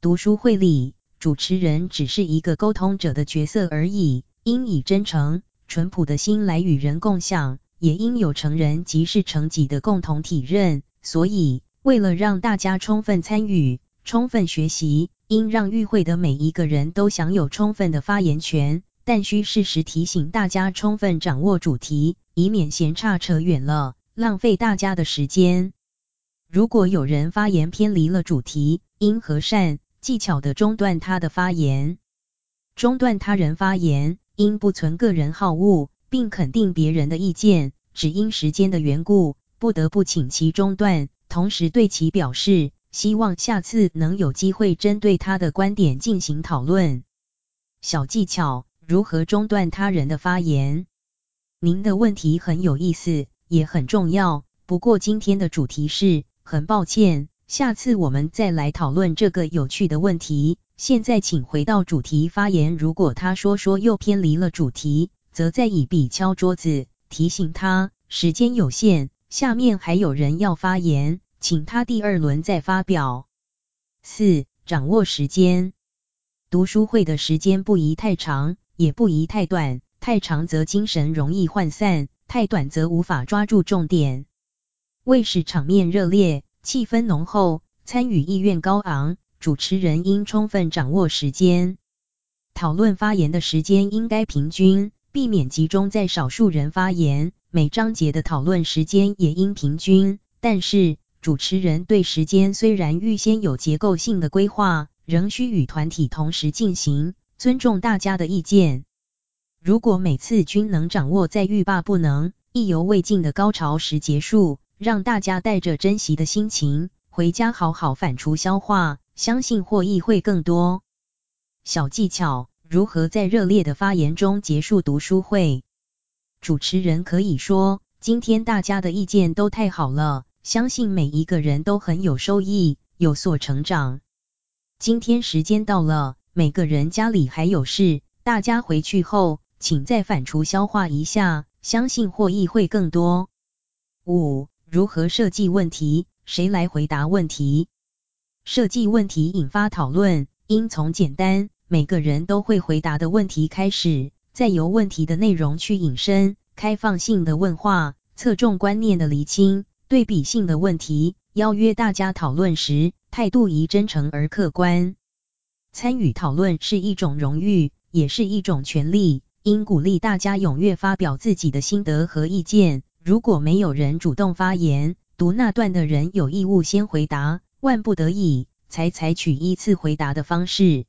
读书会里，主持人只是一个沟通者的角色而已。应以真诚、淳朴的心来与人共享，也应有成人即是成己的共同体认。所以，为了让大家充分参与、充分学习，应让与会的每一个人都享有充分的发言权，但需适时提醒大家充分掌握主题，以免闲差扯远了，浪费大家的时间。如果有人发言偏离了主题，应和善、技巧的中断他的发言。中断他人发言，应不存个人好恶，并肯定别人的意见，只因时间的缘故，不得不请其中断，同时对其表示希望下次能有机会针对他的观点进行讨论。小技巧：如何中断他人的发言？您的问题很有意思，也很重要。不过今天的主题是，很抱歉，下次我们再来讨论这个有趣的问题。现在请回到主题发言。如果他说说又偏离了主题，则再以笔敲桌子，提醒他时间有限，下面还有人要发言，请他第二轮再发表。四、掌握时间。读书会的时间不宜太长，也不宜太短，太长则精神容易涣散，太短则无法抓住重点。为使场面热烈，气氛浓厚，参与意愿高昂。主持人应充分掌握时间，讨论发言的时间应该平均，避免集中在少数人发言。每章节的讨论时间也应平均，但是主持人对时间虽然预先有结构性的规划，仍需与团体同时进行，尊重大家的意见。如果每次均能掌握在欲罢不能、意犹未尽的高潮时结束，让大家带着珍惜的心情回家好好反刍消化。相信获益会更多。小技巧：如何在热烈的发言中结束读书会？主持人可以说：“今天大家的意见都太好了，相信每一个人都很有收益，有所成长。今天时间到了，每个人家里还有事，大家回去后，请再反刍消化一下，相信获益会更多。”五、如何设计问题？谁来回答问题？设计问题引发讨论，应从简单、每个人都会回答的问题开始，再由问题的内容去引申，开放性的问话，侧重观念的厘清，对比性的问题，邀约大家讨论时，态度宜真诚而客观。参与讨论是一种荣誉，也是一种权利，应鼓励大家踊跃发表自己的心得和意见。如果没有人主动发言，读那段的人有义务先回答，万不得已才采取依次回答的方式。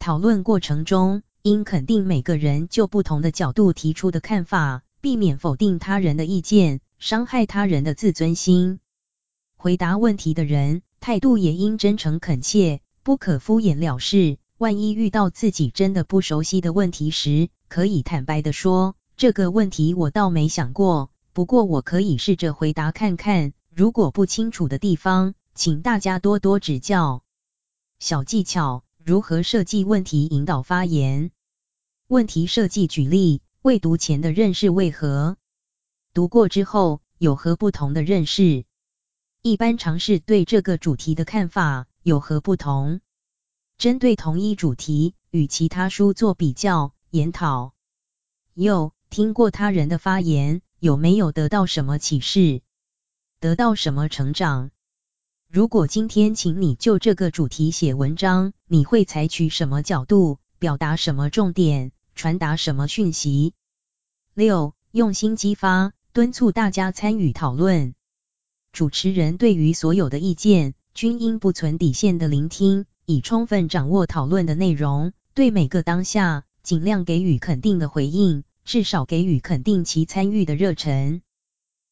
讨论过程中，应肯定每个人就不同的角度提出的看法，避免否定他人的意见，伤害他人的自尊心。回答问题的人，态度也应真诚恳切，不可敷衍了事。万一遇到自己真的不熟悉的问题时，可以坦白地说：“这个问题我倒没想过，不过我可以试着回答看看。如果不清楚的地方，请大家多多指教。”小技巧：如何设计问题引导发言？问题设计举例：未读前的认识为何？读过之后有何不同的认识？一般尝试对这个主题的看法有何不同？针对同一主题，与其他书做比较研讨。又听过他人的发言，有没有得到什么启示？得到什么成长？如果今天请你就这个主题写文章，你会采取什么角度？表达什么重点？传达什么讯息？六、用心激发，敦促大家参与讨论。主持人对于所有的意见，均应不存底线的聆听，以充分掌握讨论的内容。对每个当下，尽量给予肯定的回应，至少给予肯定其参与的热忱。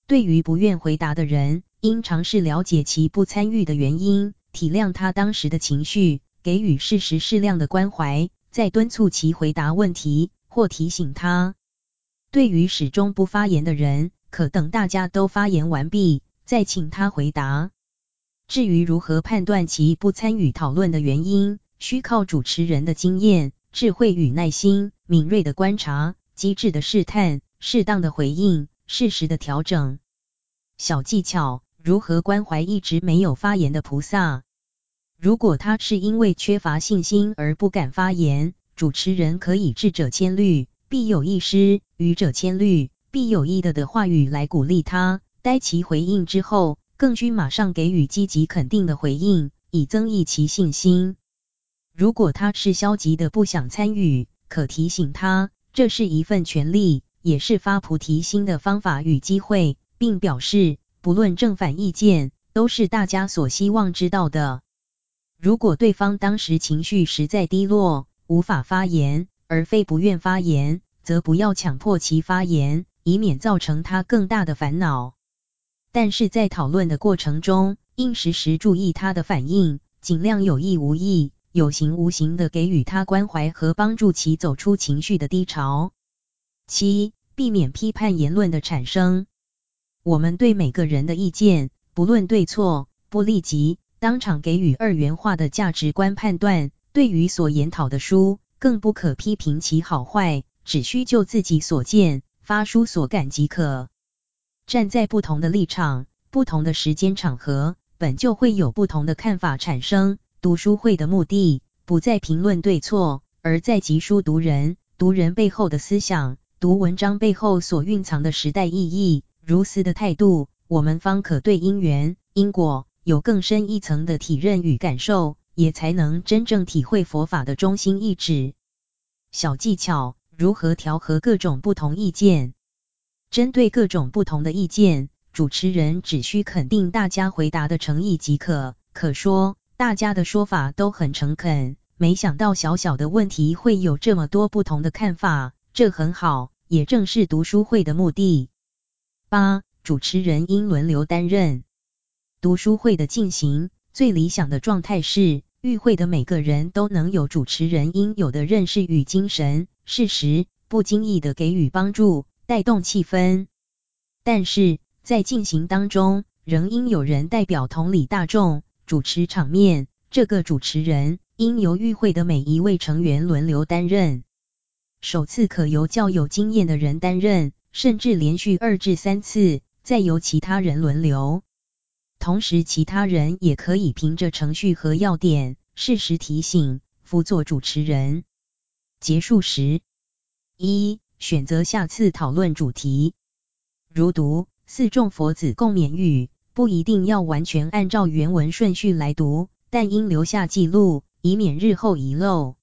对于不愿回答的人，应尝试了解其不参与的原因，体谅他当时的情绪，给予适时适量的关怀，再敦促其回答问题或提醒他。对于始终不发言的人，可等大家都发言完毕。再请他回答。至于如何判断其不参与讨论的原因，需靠主持人的经验、智慧与耐心，敏锐的观察，机智的试探，适当的回应，适时的调整。小技巧：如何关怀一直没有发言的菩萨？如果他是因为缺乏信心而不敢发言，主持人可以智者千虑，必有一失；愚者千虑，必有一得的话语来鼓励他。待其回应之后，更需马上给予积极肯定的回应，以增益其信心。如果他是消极的，不想参与，可提醒他，这是一份权利，也是发菩提心的方法与机会，并表示，不论正反意见，都是大家所希望知道的。如果对方当时情绪实在低落，无法发言，而非不愿发言，则不要强迫其发言，以免造成他更大的烦恼。但是在讨论的过程中，应时时注意他的反应，尽量有意无意、有形无形的给予他关怀和帮助其走出情绪的低潮。七、避免批判言论的产生。我们对每个人的意见，不论对错，不立即当场给予二元化的价值观判断。对于所研讨的书，更不可批评其好坏，只需就自己所见，发书所感即可。站在不同的立场、不同的时间场合，本就会有不同的看法产生。读书会的目的，不在评论对错，而在集书读人，读人背后的思想，读文章背后所蕴藏的时代意义。如此的态度，我们方可对因缘、因果有更深一层的体认与感受，也才能真正体会佛法的中心意旨。小技巧：如何调和各种不同意见？针对各种不同的意见，主持人只需肯定大家回答的诚意即可。可说，大家的说法都很诚恳，没想到小小的问题会有这么多不同的看法，这很好，也正是读书会的目的。八、主持人应轮流担任。读书会的进行，最理想的状态是，与会的每个人都能有主持人应有的认识与精神，适时不经意的给予帮助。带动气氛，但是在进行当中，仍应有人代表同理大众，主持场面。这个主持人应由与会的每一位成员轮流担任，首次可由较有经验的人担任，甚至连续二至三次，再由其他人轮流。同时，其他人也可以凭着程序和要点，适时提醒，辅佐主持人。结束时，一。选择下次讨论主题，如读、四众佛子共勉语，不一定要完全按照原文顺序来读，但应留下记录，以免日后遗漏。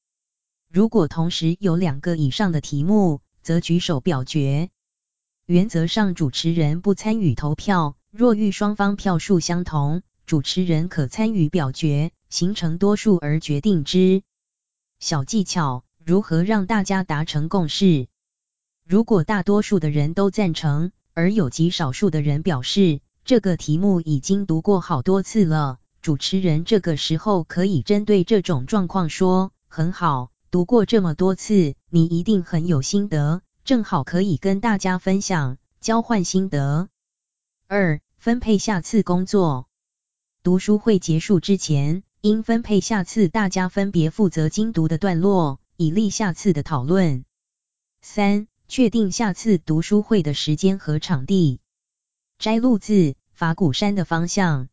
如果同时有两个以上的题目，则举手表决。原则上，主持人不参与投票，若遇双方票数相同，主持人可参与表决，形成多数而决定之。小技巧：如何让大家达成共识？如果大多数的人都赞成，而有极少数的人表示这个题目已经读过好多次了，主持人这个时候可以针对这种状况说：“很好。”读过这么多次，你一定很有心得，正好可以跟大家分享，交换心得。二、分配下次工作。读书会结束之前，应分配下次大家分别负责精读的段落，以利下次的讨论。三、确定下次读书会的时间和场地。摘录自法鼓山的方向。